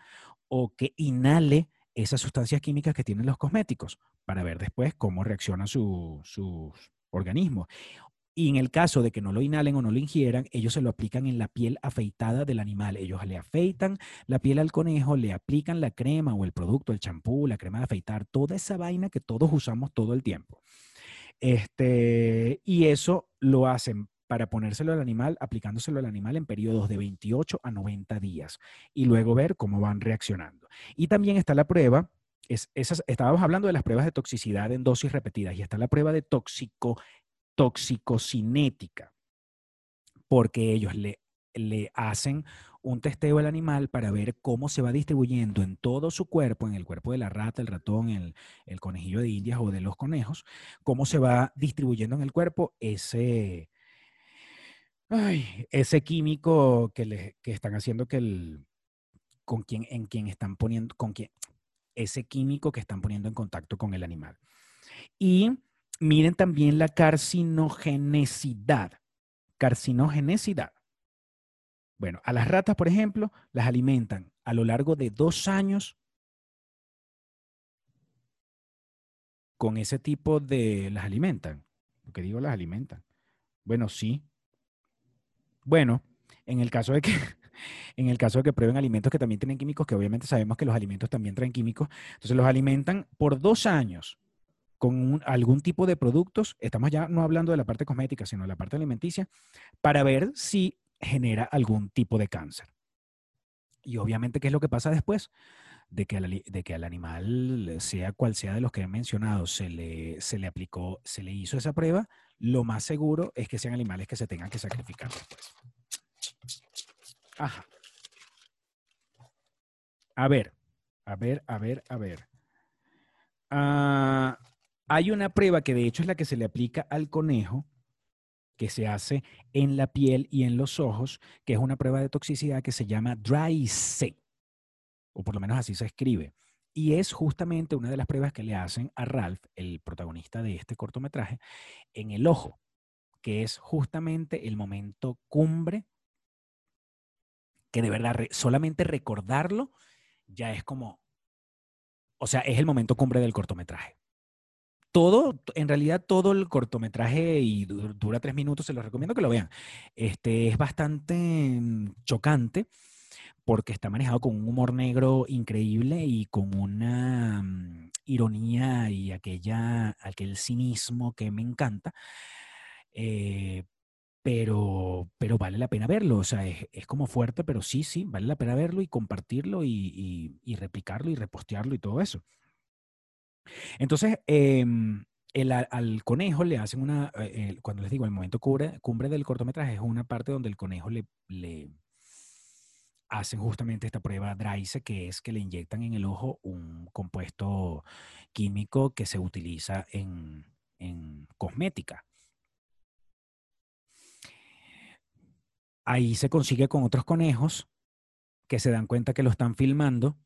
o que inhale esas sustancias químicas que tienen los cosméticos para ver después cómo reacciona su, su organismo. Y en el caso de que no lo inhalen o no lo ingieran, ellos se lo aplican en la piel afeitada del animal. Ellos le afeitan la piel al conejo, le aplican la crema o el producto, el champú, la crema de afeitar, toda esa vaina que todos usamos todo el tiempo. Este, y eso lo hacen para ponérselo al animal, aplicándoselo al animal en periodos de 28 a 90 días y luego ver cómo van reaccionando. Y también está la prueba, es, esas, estábamos hablando de las pruebas de toxicidad en dosis repetidas y está la prueba de tóxico toxicocinética, porque ellos le, le hacen un testeo al animal para ver cómo se va distribuyendo en todo su cuerpo, en el cuerpo de la rata, el ratón, el, conejillo de indias o de los conejos, cómo se va distribuyendo en el cuerpo ese, ese químico que, le, que están haciendo que el, con quien, en quien están poniendo, con quien, ese químico que están poniendo en contacto con el animal. Y miren también la carcinogenicidad. Carcinogenicidad. Bueno, a las ratas, por ejemplo, las alimentan a lo largo de dos años con ese tipo de... Las alimentan. ¿Por qué digo las alimentan? Bueno, sí. Bueno, en el caso de que... En el caso de que prueben alimentos que también tienen químicos, que obviamente sabemos que los alimentos también traen químicos, entonces los alimentan por dos años con algún tipo de productos, estamos ya no hablando de la parte cosmética, sino de la parte alimenticia, para ver si genera algún tipo de cáncer. Y obviamente, ¿qué es lo que pasa después? De que, al, de que al animal, sea cual sea de los que he mencionado, se le, se le aplicó, se le hizo esa prueba, lo más seguro es que sean animales que se tengan que sacrificar después. Ajá. A ver, a ver, a ver, a ver. Ah, hay una prueba que de hecho es la que se le aplica al conejo, que se hace en la piel y en los ojos, que es una prueba de toxicidad que se llama DRY-C, o por lo menos así se escribe. Y es justamente una de las pruebas que le hacen a Ralph, el protagonista de este cortometraje, en el ojo, que es justamente el momento cumbre, que de verdad solamente recordarlo ya es como, o sea, es el momento cumbre del cortometraje todo, en realidad todo el cortometraje y dura tres minutos, se los recomiendo que lo vean. Este es bastante mm, chocante porque está manejado con un humor negro increíble y con una mm, ironía y aquella, aquel cinismo que me encanta. Eh, pero, pero vale la pena verlo, o sea, es, como fuerte, pero sí, sí, vale la pena verlo y compartirlo y, y replicarlo y repostearlo y todo eso. Entonces, em, al conejo le hacen una, eh, cuando les digo, el momento cumbre, cumbre del cortometraje es una parte donde el conejo le, le hacen justamente esta prueba DRYSE, que es que le inyectan en el ojo un compuesto químico que se utiliza en cosmética. Ahí se consigue con otros conejos que se dan cuenta que lo están filmando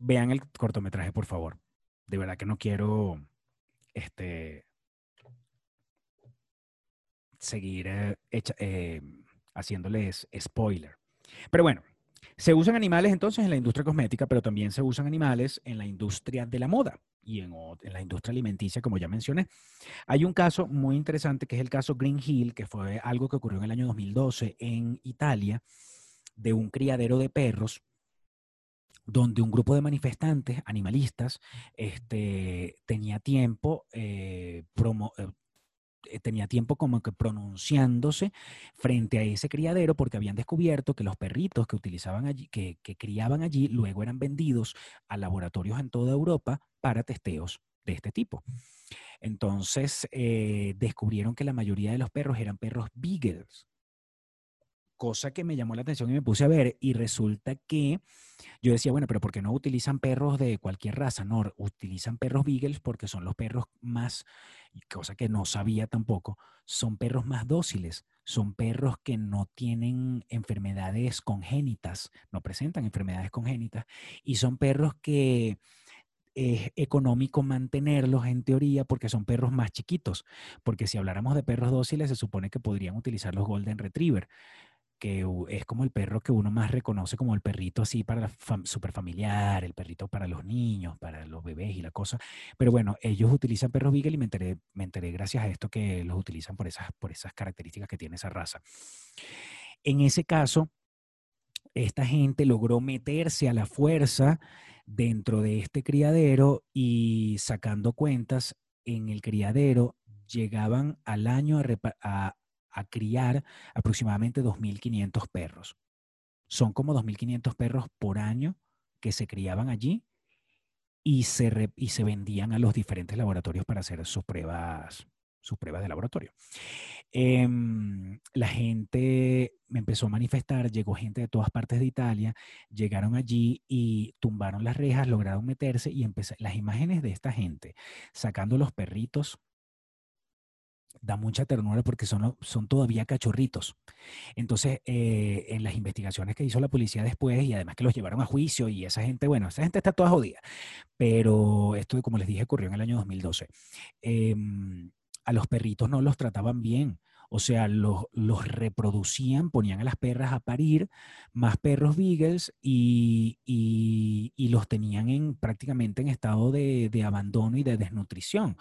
vean el cortometraje, por favor. De verdad que no quiero este, seguir eh, eh, haciéndoles spoiler. Pero bueno, se usan animales entonces en la industria cosmética, pero también se usan animales en la industria de la moda y en, en, la industria alimenticia, como ya mencioné. Hay un caso muy interesante que es el caso Green Hill, que fue algo que ocurrió en el año 2012 en Italia, de un criadero de perros donde un grupo de manifestantes animalistas este, tenía tiempo eh, eh, eh, tenía tiempo como que pronunciándose frente a ese criadero porque habían descubierto que los perritos que utilizaban allí, que, criaban allí, luego eran vendidos a laboratorios en toda Europa para testeos de este tipo. Entonces descubrieron que la mayoría de los perros eran perros beagles, cosa que me llamó la atención y me puse a ver y resulta que yo decía, bueno, pero ¿por qué no utilizan perros de cualquier raza? No, utilizan perros beagles porque son los perros más, cosa que no sabía tampoco, son perros más dóciles, son perros que no tienen enfermedades congénitas, no presentan enfermedades congénitas y son perros que es económico mantenerlos en teoría porque son perros más chiquitos, porque si habláramos de perros dóciles se supone que podrían utilizar los Golden Retriever, que es como el perro que uno más reconoce como el perrito así para la super familiar, el perrito para los niños, para los bebés y la cosa. Pero bueno, ellos utilizan perros Beagle y me enteré, me enteré gracias a esto que los utilizan por esas, por esas características que tiene esa raza. En ese caso, esta gente logró meterse a la fuerza dentro de este criadero y sacando cuentas en el criadero llegaban al año a, criar aproximadamente 2.500 perros. Son como 2.500 perros por año que se criaban allí y se, y se vendían a los diferentes laboratorios para hacer sus pruebas, sus pruebas de laboratorio. Em, la gente me empezó a manifestar, llegó gente de todas partes de Italia, llegaron allí y tumbaron las rejas, lograron meterse y empecé, las imágenes de esta gente sacando los perritos da mucha ternura porque son, son todavía cachorritos. Entonces, eh, en las investigaciones que hizo la policía después, y además que los llevaron a juicio, y esa gente, bueno, esa gente está toda jodida, pero esto, como les dije, ocurrió en el año 2012 a los perritos no los trataban bien. O sea, los, los reproducían, ponían a las perras a parir, más perros beagles y, y, los tenían en, prácticamente en estado de, de, abandono y de desnutrición.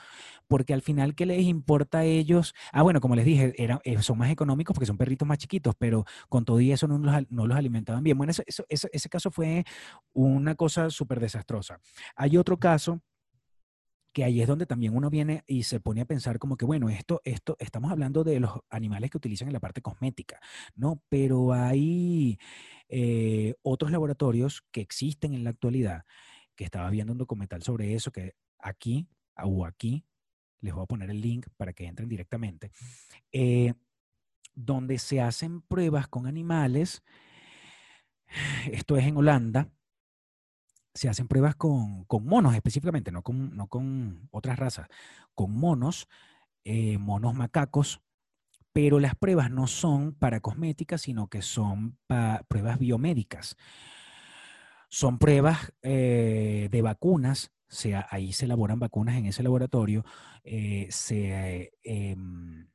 Porque al final, ¿qué les importa a ellos? Ah, bueno, como les dije, eran, eh, son más económicos porque son perritos más chiquitos, pero con todo y eso no los, no los alimentaban bien. Bueno, eso, eso, ese caso fue una cosa súper desastrosa. Hay otro caso que ahí es donde también uno viene y se pone a pensar como que, bueno, esto, esto, estamos hablando de los animales que utilizan en la parte cosmética, ¿no? Pero hay eh, otros laboratorios que existen en la actualidad, que estaba viendo un documental sobre eso, que aquí o aquí, les voy a poner el link para que entren directamente, eh, donde se hacen pruebas con animales, esto es en Holanda, se hacen pruebas con, monos específicamente, no con, no con otras razas, con monos, eh, monos macacos, pero las pruebas no son para cosméticas, sino que son para pruebas biomédicas. Son pruebas eh, de vacunas, sea, ahí se elaboran vacunas en ese laboratorio, eh, em,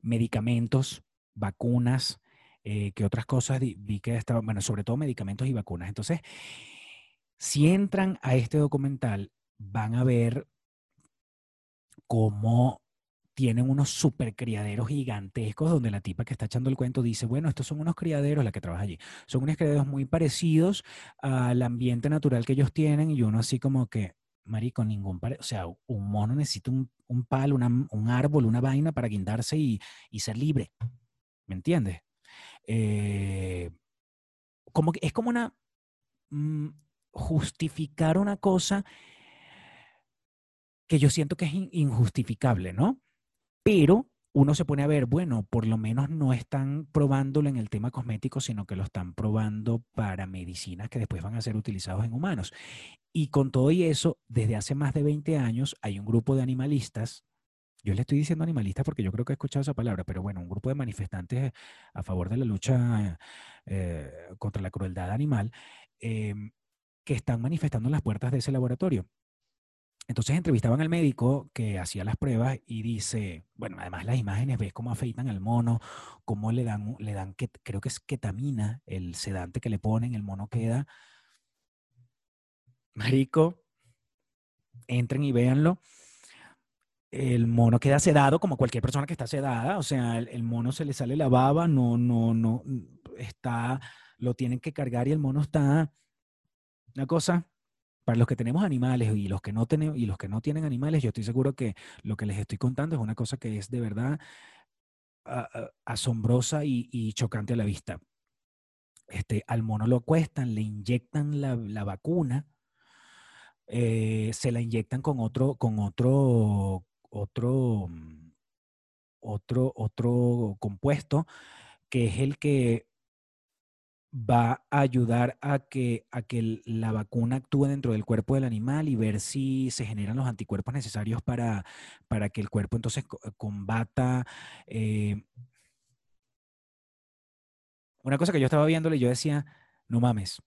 medicamentos, vacunas, que otras cosas vi que estaban, bueno, sobre todo medicamentos y vacunas. Entonces, si entran a este documental, van a ver cómo tienen unos super criaderos gigantescos donde la tipa que está echando el cuento dice, bueno, estos son unos criaderos, la que trabaja allí, son unos criaderos muy parecidos al ambiente natural que ellos tienen y uno así como que, marico, ningún, o sea, un mono necesita un, palo, un árbol, una vaina para guindarse y, ser libre, ¿me entiendes? Eh, como que es como una, mm, justificar una cosa que yo siento que es injustificable, ¿no? Pero uno se pone a ver, bueno, por lo menos no están probándolo en el tema cosmético, sino que lo están probando para medicinas que después van a ser utilizados en humanos. Y con todo y eso, desde hace más de 20 años hay un grupo de animalistas, yo le estoy diciendo animalistas porque yo creo que he escuchado esa palabra, pero bueno, un grupo de manifestantes a favor de la lucha eh, contra la crueldad animal, em, que están manifestando en las puertas de ese laboratorio. Entonces entrevistaban al médico que hacía las pruebas y dice, bueno, además las imágenes, ves cómo afeitan al mono, cómo le dan, le dan que, creo que es ketamina, el sedante que le ponen, el mono queda. Marico, entren y véanlo. El mono queda sedado como cualquier persona que está sedada, o sea, el, mono se le sale la baba, no, no, no, está, lo tienen que cargar y el mono está una cosa para los que tenemos animales y los que no tenemos y los que no tienen animales, yo estoy seguro que lo que les estoy contando es una cosa que es de verdad asombrosa y, chocante a la vista. Este, al mono lo acuestan, le inyectan la, vacuna, eh, se la inyectan con otro, con otro, otro, mm, otro, otro compuesto que es el que va a ayudar a que, a que la vacuna actúe dentro del cuerpo del animal y ver si se generan los anticuerpos necesarios para, para que el cuerpo entonces combata. Eh, una cosa que yo estaba viéndole, yo decía, no mames.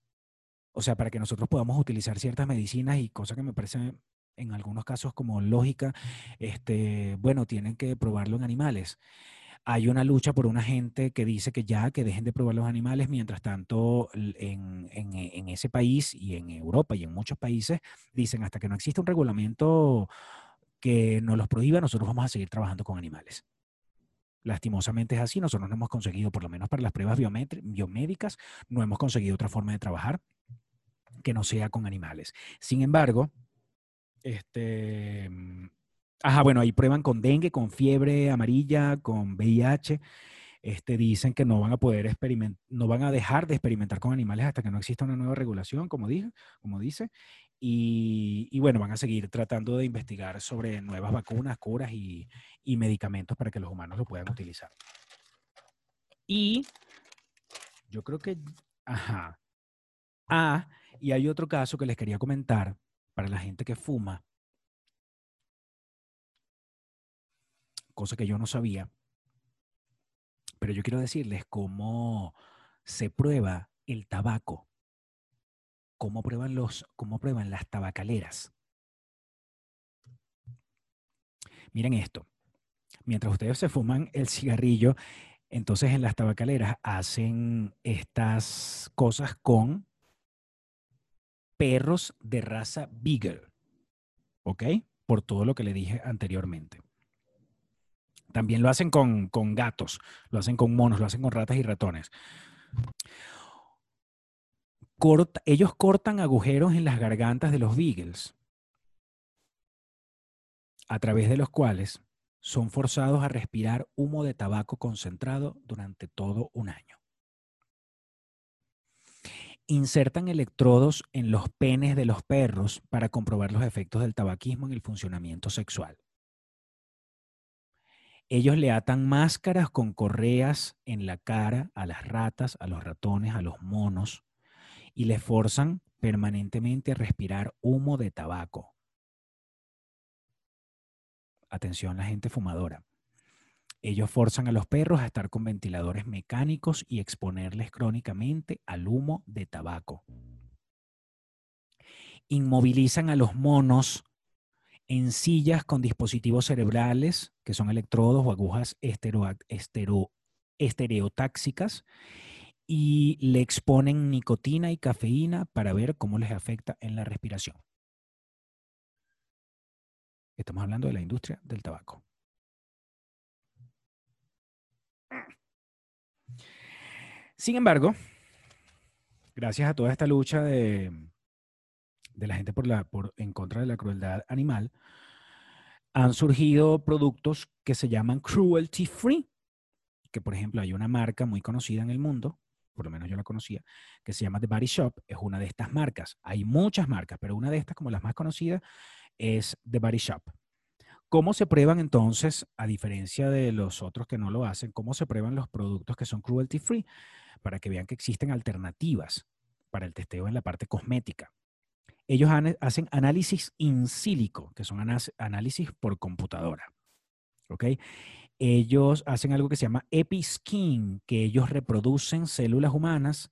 O sea, para que nosotros podamos utilizar ciertas medicinas y cosas que me parecen en algunos casos como lógica, este, bueno, tienen que probarlo en animales hay una lucha por una gente que dice que ya, que dejen de probar los animales, mientras tanto en, en, ese país y en Europa y en muchos países dicen hasta que no exista un reglamento que nos los prohíba, nosotros vamos a seguir trabajando con animales. Lastimosamente es así, nosotros no hemos conseguido, por lo menos para las pruebas biomédicas, no hemos conseguido otra forma de trabajar que no sea con animales. Sin embargo, este, Ajá, bueno, ahí prueban con dengue, con fiebre amarilla, con VIH. Este, dicen que no van a poder experimentar, no van a dejar de experimentar con animales hasta que no exista una nueva regulación, como, dije, como dice. Y, bueno, van a seguir tratando de investigar sobre nuevas vacunas, curas y, y medicamentos para que los humanos lo puedan utilizar. Y yo creo que, ajá. Ah, y hay otro caso que les quería comentar para la gente que fuma cosa que yo no sabía. Pero yo quiero decirles cómo se prueba el tabaco, cómo prueban, los, cómo prueban las tabacaleras. Miren esto, mientras ustedes se fuman el cigarrillo, entonces en las tabacaleras hacen estas cosas con perros de raza Beagle, ¿ok? Por todo lo que le dije anteriormente. También lo hacen con, gatos, lo hacen con monos, lo hacen con ratas y ratones. ellos cortan agujeros en las gargantas de los beagles, a través de los cuales son forzados a respirar humo de tabaco concentrado durante todo un año. Insertan electrodos en los penes de los perros para comprobar los efectos del tabaquismo en el funcionamiento sexual. Ellos le atan máscaras con correas en la cara a las ratas, a los ratones, a los monos y les forzan permanentemente a respirar humo de tabaco. Atención la gente fumadora. Ellos forzan a los perros a estar con ventiladores mecánicos y exponerles crónicamente al humo de tabaco. Inmovilizan a los monos en sillas con dispositivos cerebrales, que son electrodos o agujas estereotáxicas, y le exponen nicotina y cafeína para ver cómo les afecta en la respiración. Estamos hablando de la industria del tabaco. Sin embargo, gracias a toda esta lucha de, de la gente por la, por, en contra de la crueldad animal, han surgido productos que se llaman cruelty free, que por ejemplo hay una marca muy conocida en el mundo, por lo menos yo la conocía, que se llama The Body Shop, es una de estas marcas. Hay muchas marcas, pero una de estas, como las más conocidas, es The Body Shop. ¿Cómo se prueban entonces, a diferencia de los otros que no lo hacen, cómo se prueban los productos que son cruelty free? Para que vean que existen alternativas para el testeo en la parte cosmética ellos hacen análisis in silico, que son análisis por computadora. ¿Ok? Ellos hacen algo que se llama EpiSkin, que ellos reproducen células humanas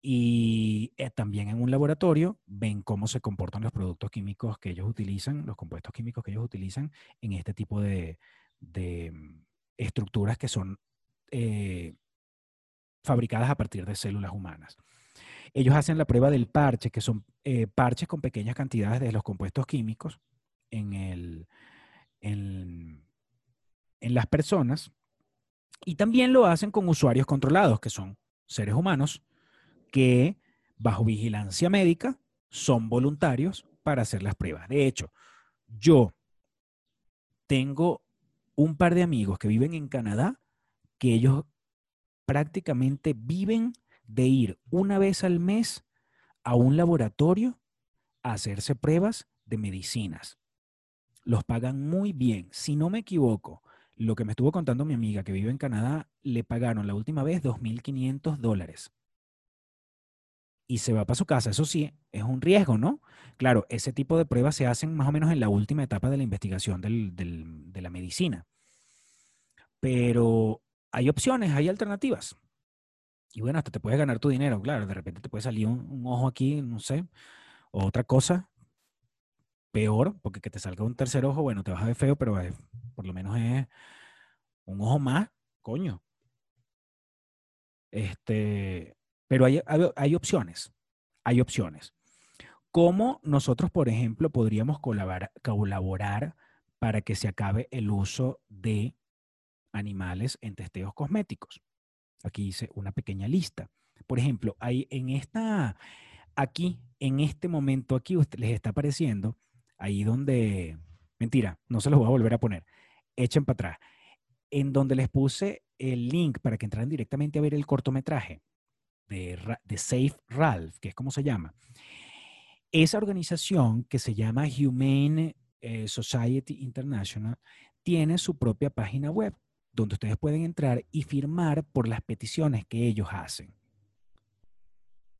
y eh, también en un laboratorio ven cómo se comportan los productos químicos que ellos utilizan, los compuestos químicos que ellos utilizan en este tipo de, mm, estructuras que son eh, fabricadas a partir de células humanas. Ellos hacen la prueba del parche, que son eh, parches con pequeñas cantidades de los compuestos químicos en, el, en, en las personas. Y también lo hacen con usuarios controlados, que son seres humanos que bajo vigilancia médica son voluntarios para hacer las pruebas. De hecho, yo tengo un par de amigos que viven en Canadá que ellos prácticamente viven de ir una vez al mes a un laboratorio a hacerse pruebas de medicinas. Los pagan muy bien. Si no me equivoco, lo que me estuvo contando mi amiga que vive en Canadá, le pagaron la última vez 2.500 dólares. Y se va para su casa. Eso sí, es un riesgo, ¿no? Claro, ese tipo de pruebas se hacen más o menos en la última etapa de la investigación de la medicina. Pero hay opciones, hay alternativas. Y bueno, hasta te puedes ganar tu dinero, claro. De repente te puede salir un, ojo aquí, no sé, o otra cosa peor, porque que te salga un tercer ojo, bueno, te vas a ver feo, pero por lo menos es un ojo más, coño. Este, pero hay, hay, opciones, hay opciones. ¿Cómo nosotros, por ejemplo, podríamos colaborar, colaborar para que se acabe el uso de animales en testeos cosméticos? Aquí hice una pequeña lista. Por ejemplo, hay en esta, aquí, en este momento, aquí les está apareciendo, ahí donde, mentira, no se los voy a volver a poner, echen para atrás, en donde les puse el link para que entraran directamente a ver el cortometraje de, de Safe Ralph, que es como se llama. Esa organización que se llama Humane eh, Society International tiene su propia página web donde ustedes pueden entrar y firmar por las peticiones que ellos hacen.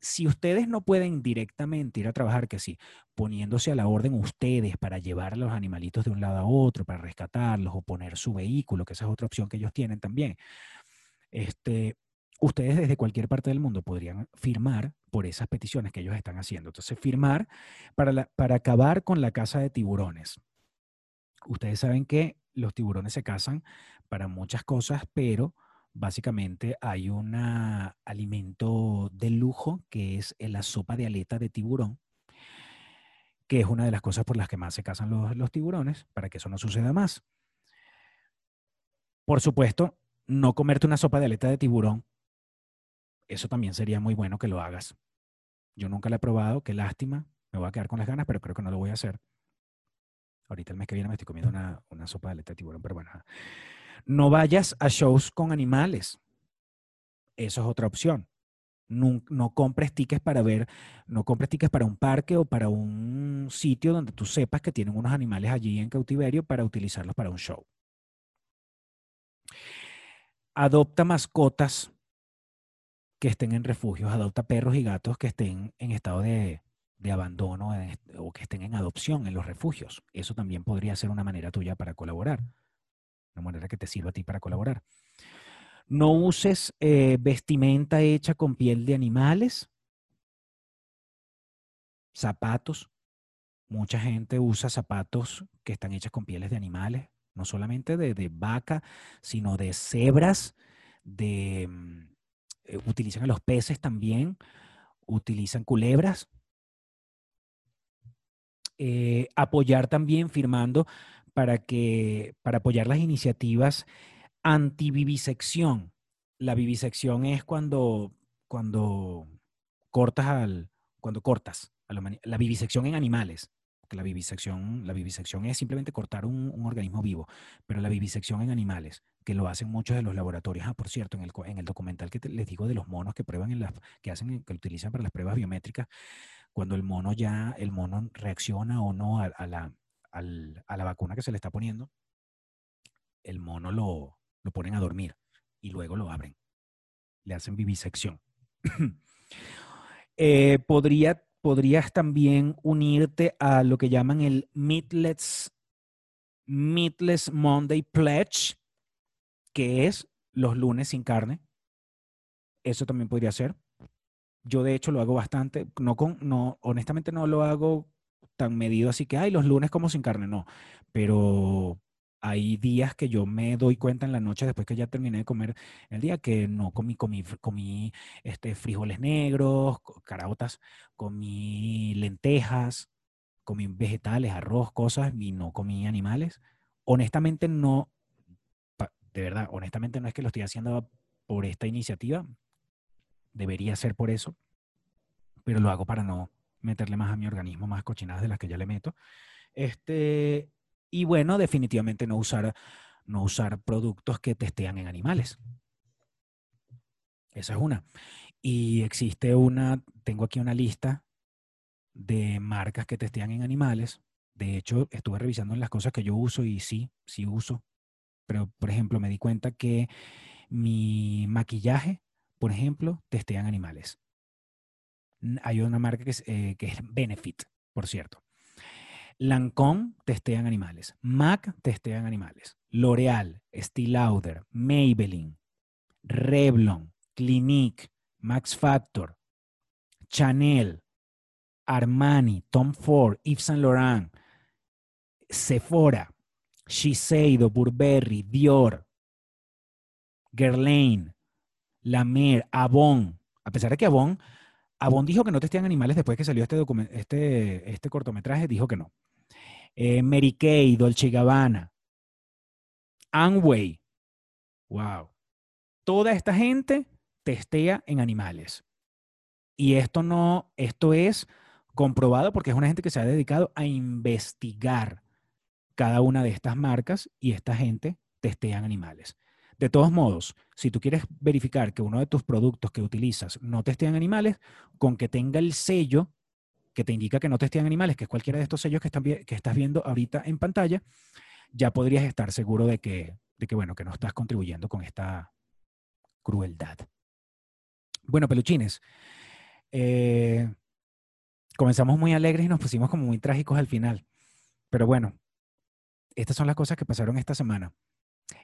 Si ustedes no pueden directamente ir a trabajar, que sí, poniéndose a la orden ustedes para llevar a los animalitos de un lado a otro, para rescatarlos o poner su vehículo, que esa es otra opción que ellos tienen también, este, ustedes desde cualquier parte del mundo podrían firmar por esas peticiones que ellos están haciendo. Entonces, firmar para, para acabar con la caza de tiburones. Ustedes saben que los tiburones se cazan para muchas cosas, pero básicamente hay un alimento de lujo que es la sopa de aleta de tiburón, que es una de las cosas por las que más se cazan los, los tiburones, para que eso no suceda más. Por supuesto, no comerte una sopa de aleta de tiburón, eso también sería muy bueno que lo hagas. Yo nunca la he probado, qué lástima, me voy a quedar con las ganas, pero creo que no lo voy a hacer. Ahorita el mes que viene me estoy comiendo una, una sopa de aleta de tiburón, pero bueno. No vayas a shows con animales. Eso es otra opción. No, no, compres tickets para ver, no compres tickets para un parque o para un sitio donde tú sepas que tienen unos animales allí en cautiverio para utilizarlos para un show. Adopta mascotas que estén en refugios, adopta perros y gatos que estén en estado de, abandono o que estén en adopción en los refugios. Eso también podría ser una manera tuya para colaborar, una manera que te sirva a ti para colaborar. No uses eh, vestimenta hecha con piel de animales, zapatos. Mucha gente usa zapatos que están hechos con pieles de animales, no solamente de, de vaca, sino de cebras, de, mm, eh, utilizan a los peces también, utilizan culebras, eh, apoyar también firmando para que para apoyar las iniciativas anti-vivisección. La vivisección es cuando, cuando cortas al, cuando cortas la, vivisección en animales. La vivisección, la es simplemente cortar un, organismo vivo, pero la vivisección en animales, que lo hacen muchos de los laboratorios. Ah, por cierto, en el, en el documental que les digo de los monos que prueban en las, que hacen, que utilizan para las pruebas biométricas, cuando el mono ya, el mono reacciona o no a, la, a la vacuna que se le está poniendo, el mono lo, lo ponen a dormir y luego lo abren. Le hacen vivisección. Eh, podría, podrías también unirte a lo que llaman el Meatless, Meatless Monday Pledge, que es los lunes sin carne. Eso también podría ser. Yo de hecho lo hago bastante, no con, no, honestamente no lo hago tan medido así que, ay, los lunes como sin carne, no, pero hay días que yo me doy cuenta en la noche después que ya terminé de comer el día que no comí, comí, comí este, frijoles negros, caraotas, comí lentejas, comí vegetales, arroz, cosas y no comí animales. Honestamente no, de verdad, honestamente no es que lo estoy haciendo por esta iniciativa, debería ser por eso, pero lo hago para no, meterle más a mi organismo, más cochinadas de las que ya le meto. Este, y bueno, definitivamente no usar, no usar productos que testean en animales. Esa es una. Y existe una, tengo aquí una lista de marcas que testean en animales. De hecho, estuve revisando las cosas que yo uso y sí, sí uso. Pero, por ejemplo, me di cuenta que mi maquillaje, por ejemplo, testea en animales. Hay una marca que es, eh, que es Benefit, por cierto. Lancome testea en animales. MAC testea en animales. L'Oreal, Steel Lauder, Maybelline, Revlon, Clinique, Max Factor, Chanel, Armani, Tom Ford, Yves Saint Laurent, Sephora, Shiseido, Burberry, Dior, Guerlain, La Mer, Avon. A pesar de que Avon, Avon dijo que no testían animales después que salió este, este, este cortometraje, dijo que no. Eh, Mary Kay, Dolce Gabbana, Amway. Wow. Toda esta gente testea en animales. Y esto no, esto es comprobado porque es una gente que se ha dedicado a investigar cada una de estas marcas y esta gente testea en animales. De todos modos, si tú quieres verificar que uno de tus productos que utilizas no testea en animales, con que tenga el sello que te indica que no testea en animales, que es cualquiera de estos sellos que, están, que estás viendo ahorita en pantalla, ya podrías estar seguro de que, de que, bueno, que no estás contribuyendo con esta crueldad. Bueno, peluchines, eh, comenzamos muy alegres y nos pusimos como muy trágicos al final. Pero bueno, estas son las cosas que pasaron esta semana.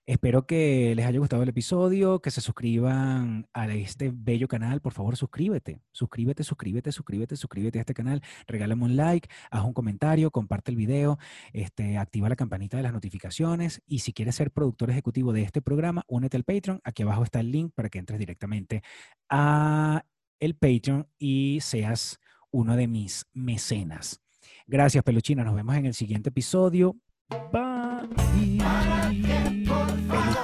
Espero que les haya gustado el episodio, que se suscriban a este bello canal. Por favor, suscríbete, suscríbete, suscríbete, suscríbete, suscríbete a este canal. Regálame un like, haz un comentario, comparte el video, este, activa la campanita de las notificaciones. Y si quieres ser productor ejecutivo de este programa, únete al Patreon. Aquí abajo está el link para que entres directamente a el Patreon y seas uno de mis mecenas. Gracias, Peluchina. Nos vemos en el siguiente episodio. Bye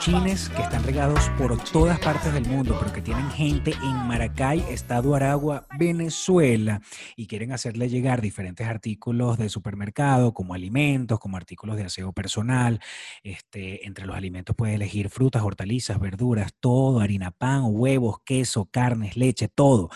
peluchines que están regados por todas partes del mundo, pero que tienen gente en Maracay, Estado Aragua, Venezuela, y quieren hacerle llegar diferentes artículos de supermercado, como alimentos, como artículos de aseo personal. Este, entre los alimentos puedes elegir frutas, hortalizas, verduras, todo, harina, pan, huevos, queso, carnes, leche, todo.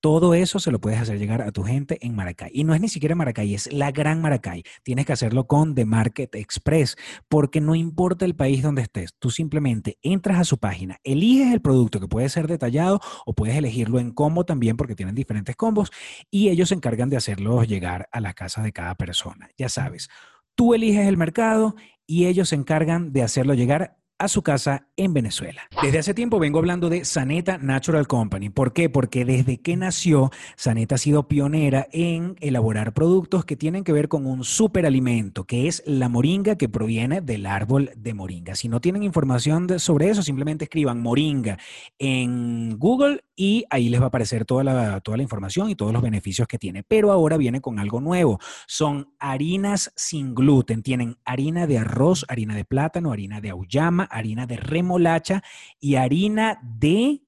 Todo eso se lo puedes hacer llegar a tu gente en Maracay. Y no es ni siquiera Maracay, es la gran Maracay. Tienes que hacerlo con The Market Express, porque no importa el país donde estés, tú simplemente entras a su página, eliges el producto que puede ser detallado o puedes elegirlo en combo también porque tienen diferentes combos y ellos se encargan de hacerlo llegar a la casa de cada persona. Ya sabes, tú eliges el mercado y ellos se encargan de hacerlo llegar a su casa en Venezuela. Desde hace tiempo vengo hablando de Saneta Natural Company. ¿Por qué? Porque desde que nació, Saneta ha sido pionera en elaborar productos que tienen que ver con un superalimento, que es la moringa que proviene del árbol de moringa. Si no tienen información sobre eso, simplemente escriban moringa en Google y ahí les va a aparecer toda la, toda la información y todos los beneficios que tiene. Pero ahora viene con algo nuevo. Son harinas sin gluten. Tienen harina de arroz, harina de plátano, harina de auyama, harina de remolacha y harina de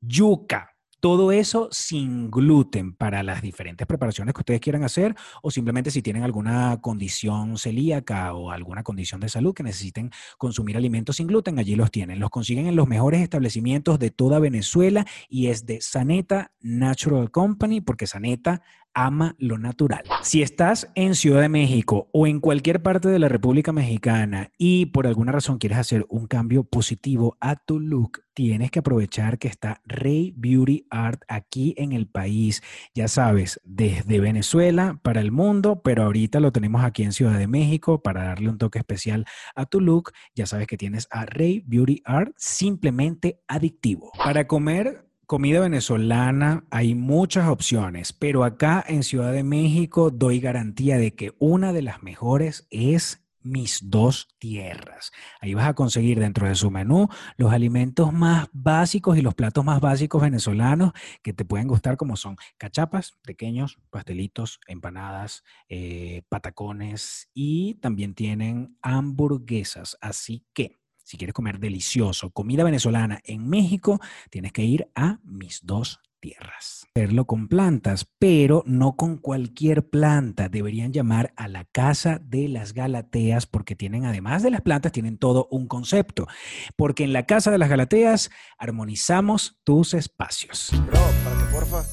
yuca. Todo eso sin gluten para las diferentes preparaciones que ustedes quieran hacer o simplemente si tienen alguna condición celíaca o alguna condición de salud que necesiten consumir alimentos sin gluten, allí los tienen. Los consiguen en los mejores establecimientos de toda Venezuela y es de Saneta Natural Company porque Saneta ama lo natural. Si estás en Ciudad de México o en cualquier parte de la República Mexicana y por alguna razón quieres hacer un cambio positivo a tu look, tienes que aprovechar que está Rey Beauty Art aquí en el país. Ya sabes, desde Venezuela para el mundo, pero ahorita lo tenemos aquí en Ciudad de México para darle un toque especial a tu look. Ya sabes que tienes a Rey Beauty Art simplemente adictivo. Para comer Comida venezolana, hay muchas opciones, pero acá en Ciudad de México doy garantía de que una de las mejores es mis dos tierras. Ahí vas a conseguir dentro de su menú los alimentos más básicos y los platos más básicos venezolanos que te pueden gustar, como son cachapas, pequeños, pastelitos, empanadas, eh, patacones y también tienen hamburguesas. Así que si quieres comer delicioso, comida venezolana en México, tienes que ir a mis dos tierras. Hacerlo con plantas, pero no con cualquier planta. Deberían llamar a la casa de las Galateas porque tienen, además de las plantas, tienen todo un concepto. Porque en la casa de las Galateas armonizamos tus espacios. Bro, para que porfa